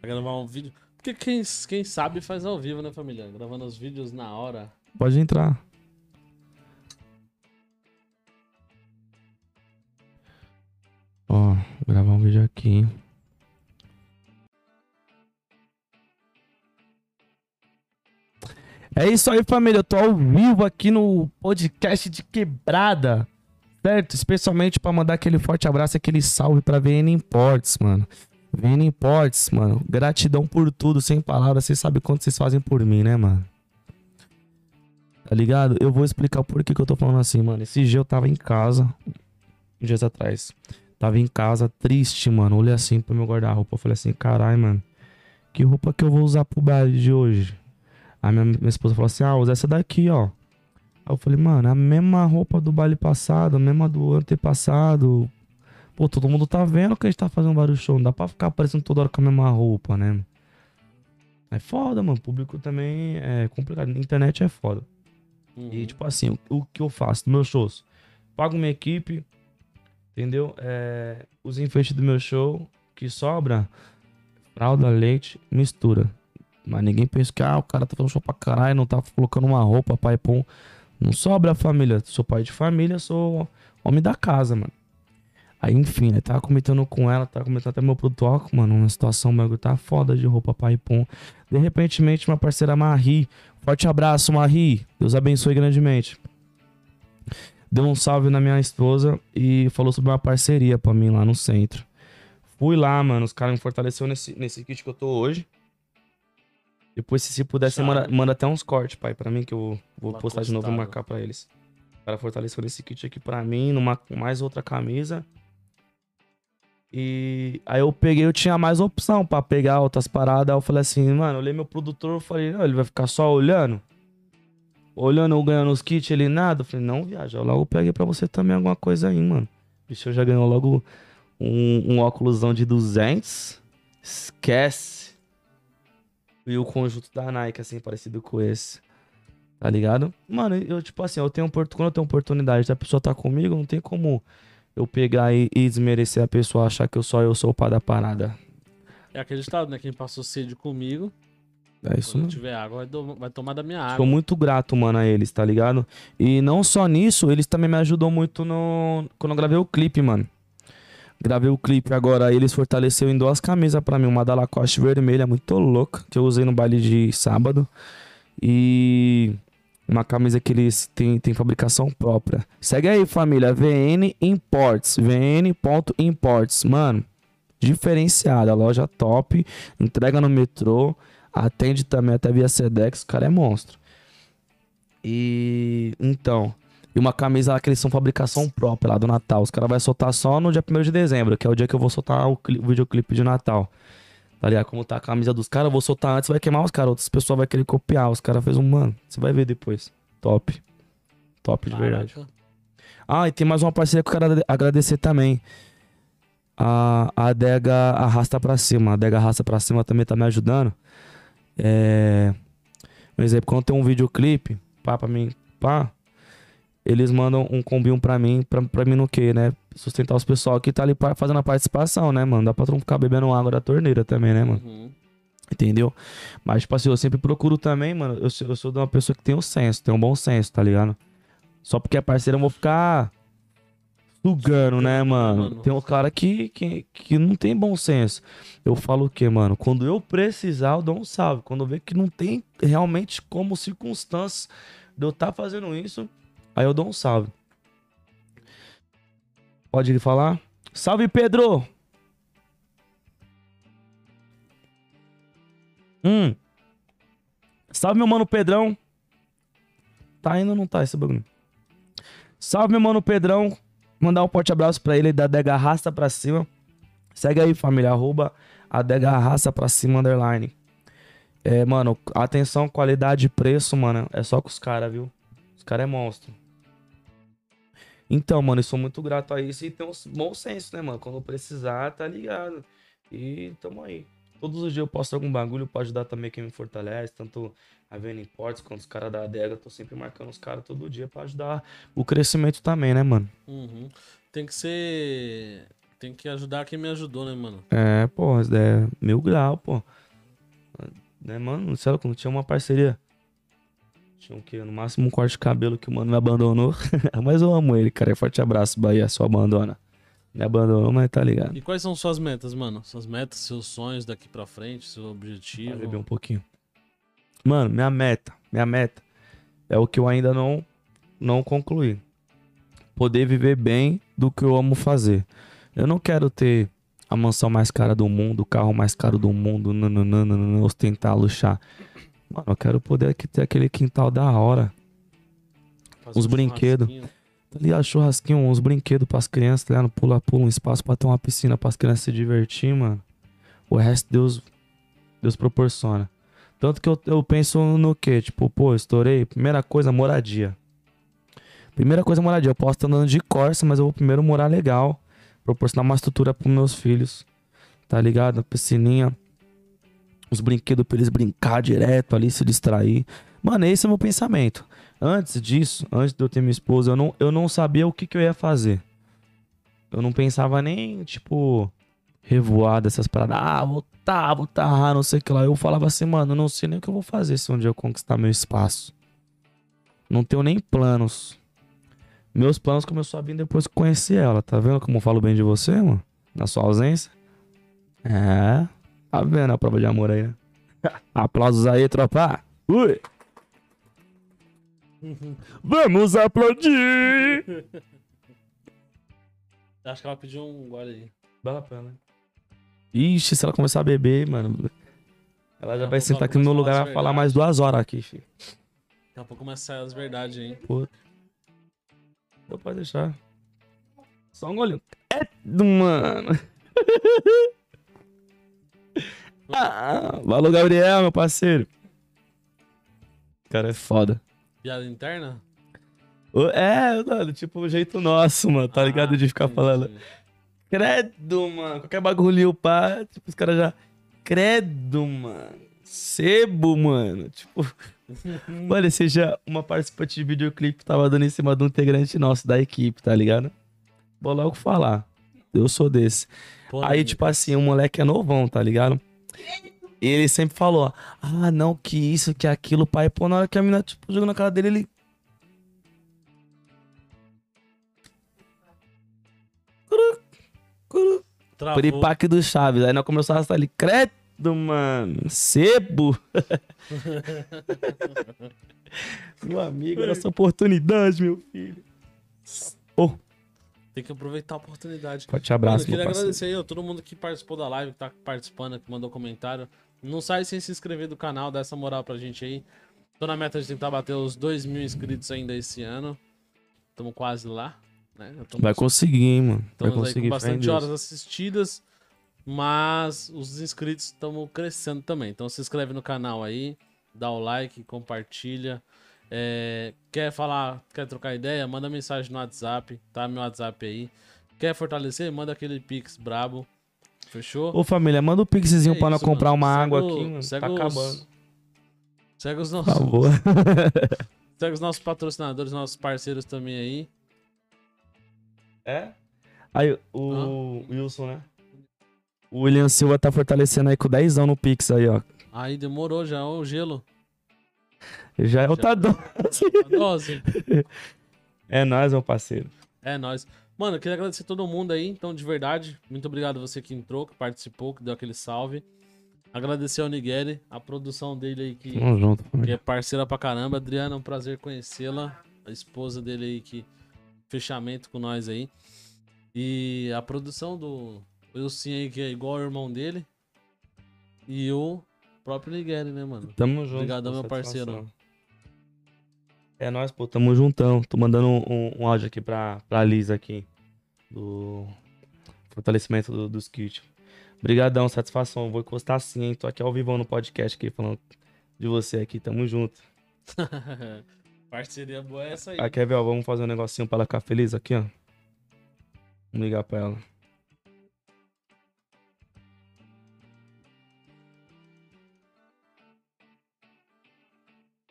Vai gravar um vídeo. Porque quem, quem sabe faz ao vivo, né, família? Gravando os vídeos na hora. Pode entrar. Ó, gravar um vídeo aqui. É isso aí, família. Eu tô ao vivo aqui no podcast de quebrada. Certo? Especialmente pra mandar aquele forte abraço, aquele salve pra VN Imports, mano. VN Imports, mano. Gratidão por tudo, sem palavras. Vocês sabem quanto vocês fazem por mim, né, mano? Tá ligado? Eu vou explicar por que, que eu tô falando assim, mano. Esse dia eu tava em casa, dias atrás. Tava em casa, triste, mano. Olhei assim pro meu guarda-roupa. Falei assim, carai, mano. Que roupa que eu vou usar pro baile de hoje? Aí minha, minha esposa falou assim, ah, usa essa daqui, ó. Aí eu falei, mano, a mesma roupa do baile passado, a mesma do antepassado. Pô, todo mundo tá vendo que a gente tá fazendo vários shows. Não dá pra ficar aparecendo toda hora com a mesma roupa, né? É foda, mano. Público também é complicado. Internet é foda. Uhum. E tipo assim, o, o que eu faço nos meus shows? Pago minha equipe, entendeu? É, os enfeites do meu show, que sobra, fralda, leite, mistura. Mas ninguém pensa que ah, o cara tá fazendo show pra caralho, não tá colocando uma roupa, pai, pum. Não sobra família. Sou pai de família, sou homem da casa, mano. Aí, enfim, né? Tava comentando com ela, tava comentando até meu produtor, mano, uma situação, meu, tá foda de roupa pai pum. De repentemente, uma parceira Marie, forte abraço, Marie, Deus abençoe grandemente. Deu um salve na minha esposa e falou sobre uma parceria pra mim lá no centro. Fui lá, mano, os caras me fortaleceram nesse, nesse kit que eu tô hoje. Depois, se, se puder, você manda, manda até uns cortes, pai, pra mim, que eu vou Uma postar de novo e marcar pra eles. O cara fortaleceu esse kit aqui pra mim, numa mais outra camisa. E aí eu peguei, eu tinha mais opção pra pegar outras paradas. Aí eu falei assim, mano, eu olhei meu produtor, eu falei, não, ele vai ficar só olhando? Olhando ganhando os kits, ele nada. Eu falei, não, viaja, eu logo peguei pra você também alguma coisa aí, mano. O bicho já ganhou logo um, um óculosão de 200. Esquece. E o conjunto da Nike, assim, parecido com esse. Tá ligado? Mano, eu, tipo assim, eu tenho quando eu tenho oportunidade da pessoa tá comigo, não tem como eu pegar e, e desmerecer a pessoa, achar que eu só eu sou o pá da parada. É acreditado, né? Quem passou sede comigo, É isso quando mesmo. tiver água, vai, tomar da minha água. Sou muito grato, mano, a eles, tá ligado? E não só nisso, eles também me ajudou muito no quando eu gravei o clipe, mano. Gravei o clipe agora, eles fortaleceu em duas camisas pra mim, uma da Lacoste vermelha, muito louca, que eu usei no baile de sábado. E uma camisa que eles têm, têm fabricação própria. Segue aí, família, VN Imports, vn.imports, mano. Diferenciada, loja top, entrega no metrô, atende também até via Sedex, o cara é monstro. E então, e uma camisa lá que eles são fabricação própria lá do Natal. Os caras vão soltar só no dia 1 de dezembro, que é o dia que eu vou soltar o, cli- o videoclipe de Natal. Tá ligado? Como tá a camisa dos caras, eu vou soltar antes, vai queimar os caras. Outras pessoas vão querer copiar. Os caras fez um, mano, você vai ver depois. Top. Top de verdade. Ah, e tem mais uma parceria que eu quero ade- agradecer também. A, a Adega Arrasta Pra Cima. A Adega Arrasta Pra Cima também tá me ajudando. É... Um exemplo, quando tem um videoclipe, pá, pra mim, pá, eles mandam um combinho pra mim, pra, pra mim no quê, né? Sustentar os pessoal que tá ali fazendo a participação, né, mano? Dá pra ficar bebendo água da torneira também, né, mano? Uhum. Entendeu? Mas, tipo assim, eu sempre procuro também, mano. Eu, sou- eu sou de uma pessoa que tem um senso, tem um bom senso, tá ligado? Só porque é parceiro eu vou ficar sugando, né, mano? mano. Tem um cara que, que, que não tem bom senso. Eu falo o quê, mano? Quando eu precisar, eu dou um salve. Quando eu ver que não tem realmente como circunstâncias de eu estar fazendo isso, aí eu dou um salve. Pode falar? Salve, Pedro! Hum. Salve, meu mano Pedrão. Tá indo ou não tá esse bagulho? Salve, meu mano Pedrão. Mandar um forte abraço pra ele da Adega Arrasta pra cima. Segue aí, família. Arroba Adega Arrasta pra cima, underline. É, mano, atenção, qualidade e preço, mano. É só com os caras, viu? Os caras é monstro. Então, mano, eu sou muito grato a isso e tem um bom senso, né, mano? Quando precisar, tá ligado? E tamo aí. Todos os dias eu posto algum bagulho pra ajudar também quem me fortalece, tanto a Venda Imports quanto os caras da adega. Eu tô sempre marcando os caras todo dia pra ajudar o crescimento também, né, mano? Uhum. Tem que ser. Tem que ajudar quem me ajudou, né, mano? É, pô, é mil grau, pô. Né, mano? Sei lá, quando tinha uma parceria. Tinha o quê? No máximo um corte de cabelo que o mano me abandonou. [LAUGHS] mas eu amo ele, cara. Forte abraço, Bahia. Só abandona. Me abandonou, mas tá ligado. E quais são suas metas, mano? Suas metas, seus sonhos daqui pra frente, seu objetivo? beber um pouquinho. Mano, minha meta, minha meta é o que eu ainda não não concluí. Poder viver bem do que eu amo fazer. Eu não quero ter a mansão mais cara do mundo, o carro mais caro do mundo, nananana, ostentar, luxar. Mano, eu quero poder ter aquele quintal da hora. Fazer uns brinquedos. Tá ligado? Churrasquinho, uns brinquedos pras crianças, tá ligado? Pula-pula, um espaço pra ter uma piscina pras crianças se divertir, mano. O resto Deus, Deus proporciona. Tanto que eu, eu penso no que? Tipo, pô, estourei. Primeira coisa, moradia. Primeira coisa, moradia. Eu posso estar andando de Corsa, mas eu vou primeiro morar legal. Proporcionar uma estrutura pros meus filhos. Tá ligado? Piscininha. Os brinquedos pra eles brincar direto ali, se distrair. Mano, esse é o meu pensamento. Antes disso, antes de eu ter minha esposa, eu não, eu não sabia o que, que eu ia fazer. Eu não pensava nem, tipo, revoar dessas paradas. Ah, vou tá, vou tá, não sei o que lá. Eu falava assim, mano, eu não sei nem o que eu vou fazer se um dia eu conquistar meu espaço. Não tenho nem planos. Meus planos começaram a vir depois que conheci ela. Tá vendo como eu falo bem de você, mano? Na sua ausência. É. Tá vendo a prova de amor aí, né? [LAUGHS] Aplausos aí, tropa. Ui. Vamos aplaudir! [LAUGHS] Acho que ela pediu um gole aí. Vale a pena. Ixi, se ela começar a beber, mano. Ela já vai sentar aqui no meu lugar e falar vai falar mais duas horas aqui, filho. Daqui a pouco começa a sair as verdades, hein? Pô. Pra deixar. Só um golinho. É, mano. [LAUGHS] ah, valeu, Gabriel, meu parceiro. O cara é foda. Piada interna? É, mano, tipo, o jeito nosso, mano, tá ligado? Ah, De ficar entendi. falando. Credo, mano. Qualquer bagulho, pá. Tipo, os caras já. Credo, mano. Sebo, mano. Tipo. [LAUGHS] mano, seja uma participante de videoclipe tava dando em cima de um integrante nosso da equipe, tá ligado? Vou logo falar. Eu sou desse. Pô, Aí, tipo assim, o moleque é novão, tá ligado? E ele sempre falou, ah, não, que isso, que aquilo, pai. Pô, na hora que a mina, tipo, jogou na cara dele, ele. Curu, curu. travou. Puripaque do Chaves. Aí nós começamos a arrastar ele. Credo, mano. Sebo. [LAUGHS] meu amigo, essa oportunidade, meu filho. Oh, Tem que aproveitar a oportunidade. forte abraço, Mano, eu queria agradecer aí, ó, todo mundo que participou da live, que tá participando, que mandou comentário. Não sai sem se inscrever do canal, dá essa moral pra gente aí. Tô na meta de tentar bater os 2 mil inscritos ainda esse ano. Tamo quase lá, né? Tamo- Vai conseguir, hein, mano. Vai Estamos aí conseguir. com bastante horas assistidas, mas os inscritos estão crescendo também. Então se inscreve no canal aí, dá o like, compartilha. É, quer falar, quer trocar ideia? Manda mensagem no WhatsApp, tá? Meu WhatsApp aí. Quer fortalecer? Manda aquele pix brabo. Fechou? Ô, família, manda um pixzinho É pra nós comprar mano. uma Segue água o- aqui, mano. segue Tá os- acabando. Segue os Por nossos, favor. [LAUGHS] segue os nossos patrocinadores, nossos parceiros também aí. É? Aí, o Wilson, né? O William Silva tá fortalecendo aí com 10 no Pix aí, ó. Aí demorou já, ó, o gelo. Já é o Já. Tadão. A dose. [LAUGHS] É nóis, meu parceiro. É nóis. Mano, eu queria agradecer todo mundo aí, então, de verdade. Muito obrigado a você que entrou, que participou, que deu aquele salve. Agradecer ao Nigeri, a produção dele aí, que, junto, que é parceira pra caramba. Adriana, é um prazer conhecê-la. A esposa dele aí, que fechamento com nós aí. E a produção do Wilson aí, que é igual ao irmão dele. E o próprio Nigeri, né, mano? Tamo junto. Obrigadão, pô, meu parceiro. É nóis, pô. Tamo juntão. Tô mandando um, um áudio aqui pra, pra Liz aqui. Do fortalecimento do, dos kits. Obrigadão, satisfação. Vou encostar sim, hein? Tô aqui ao vivo no podcast aqui, falando de você aqui. Tamo junto. [LAUGHS] Parceria boa é essa aí. Ah, quer ver, ó? Vamos fazer um negocinho pra ela ficar feliz aqui, ó. Vamos ligar pra ela.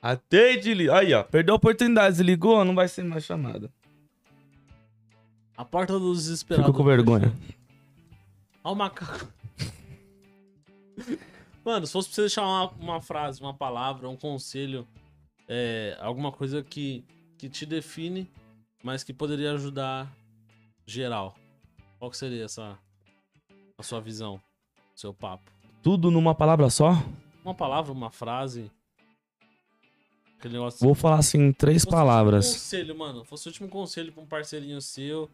Atende, li- aí, ó. Perdeu a oportunidade, ligou, não vai ser mais chamada. A porta dos desesperados. Ficou com vergonha. [LAUGHS] Olha o macaco. Mano, se fosse pra você deixar uma, uma frase, uma palavra, um conselho, é, alguma coisa que, que te define, mas que poderia ajudar geral. Qual que seria essa a sua visão, seu papo? Tudo numa palavra só? Uma palavra, uma frase. Aquele negócio. Vou falar assim, três Fosse o último palavras. conselho, mano. Fosse o último conselho pra um parceirinho seu.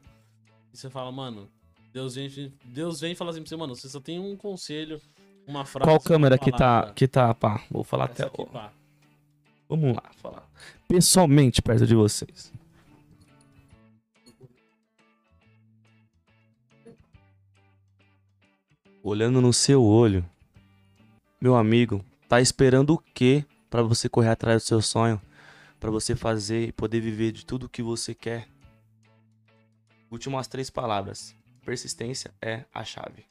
E você fala, mano, Deus vem, Deus vem e fala assim pra você, mano, você só tem um conselho, uma frase. Qual câmera que tá, que tá, pá? Vou falar Essa até. aqui, pá. Vamos lá, falar. Pessoalmente, perto de vocês. Olhando no seu olho, meu amigo, tá esperando o quê pra você correr atrás do seu sonho? Pra você fazer e poder viver de tudo que você quer? Últimas três palavras. Persistência é a chave.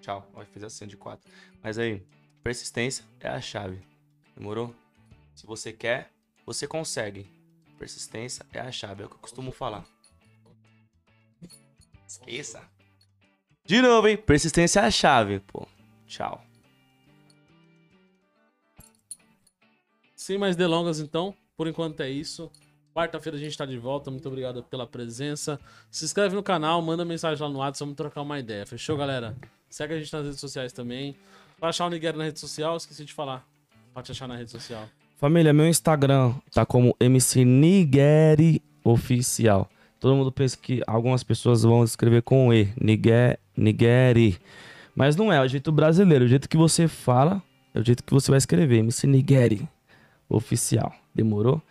Tchau. Ó, fez assim de quatro. Mas aí, persistência é a chave. Demorou? Se você quer, você consegue. Persistência é a chave, é o que eu costumo falar. Esqueça. De novo, hein? Persistência é a chave, pô. Tchau. Sem mais delongas, então, por enquanto é isso. Quarta-feira a gente tá de volta. Muito obrigado pela presença. Se inscreve no canal, manda mensagem lá no WhatsApp, vamos trocar uma ideia. Fechou, galera? Segue a gente nas redes sociais também. Pra achar o Niguero na rede social, esqueci de falar. Pra te achar na rede social. Família, meu Instagram tá como MC Nigeri Oficial. Todo mundo pensa que algumas pessoas vão escrever com E, Niger, Nigeri. Mas não é, é o jeito brasileiro. O jeito que você fala é o jeito que você vai escrever. MC Nigeri Oficial. Demorou?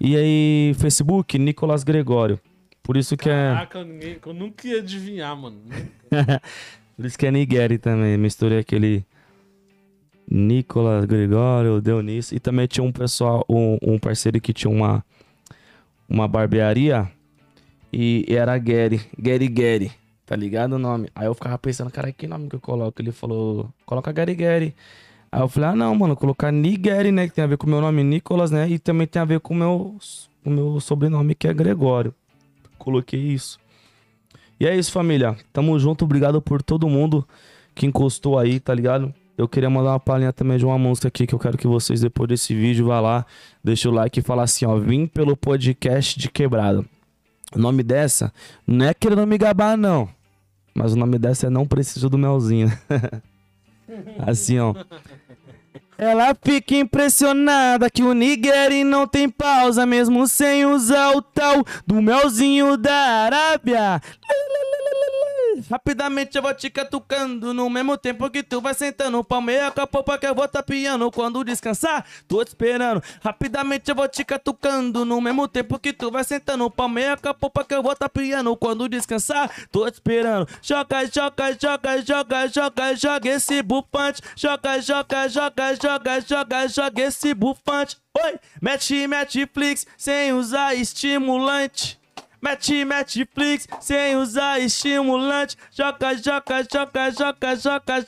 E aí, Facebook, Nicolas Gregório. Por isso que é. Caraca, eu nunca ia adivinhar, mano. [LAUGHS] Por isso que é Nigeri também. Misturei aquele Nicolas Gregório, deu nisso. E também tinha um pessoal, um, um parceiro que tinha uma, uma barbearia. E era Gary, Gary Gary, tá ligado o nome? Aí eu ficava pensando, cara, que nome que eu coloco? Ele falou, coloca Gary Gary. Aí eu falei, ah não, mano, colocar Nigeri, né? Que tem a ver com o meu nome Nicolas, né? E também tem a ver com o meu, o meu sobrenome, que é Gregório. Coloquei isso. E é isso, família. Tamo junto. Obrigado por todo mundo que encostou aí, tá ligado? Eu queria mandar uma palhinha também de uma música aqui que eu quero que vocês, depois desse vídeo, vá lá, deixa o like e fala assim, ó. Vim pelo podcast de quebrada. O nome dessa não é querendo me gabar, não. Mas o nome dessa é Não Preciso do Melzinho. [LAUGHS] assim, ó. Ela fica impressionada que o Nigeri não tem pausa, mesmo sem usar o tal do melzinho da Arábia. Rapidamente eu vou te catucando no mesmo tempo que tu vai sentando palmeira com a popa que eu vou tapiando quando descansar. Tô te esperando. Rapidamente eu vou te catucando no mesmo tempo que tu vai sentando palmeira com a popa que eu vou tapiando quando descansar. Tô te esperando. Joga, joga, joga, joga, joga, joga esse bufante. Joga, joga, joga, joga, joga, joga esse bufante. Oi, mete, mete flix sem usar estimulante. Mete Netflix sem usar estimulante. Joga, joga, joga, joga, joga,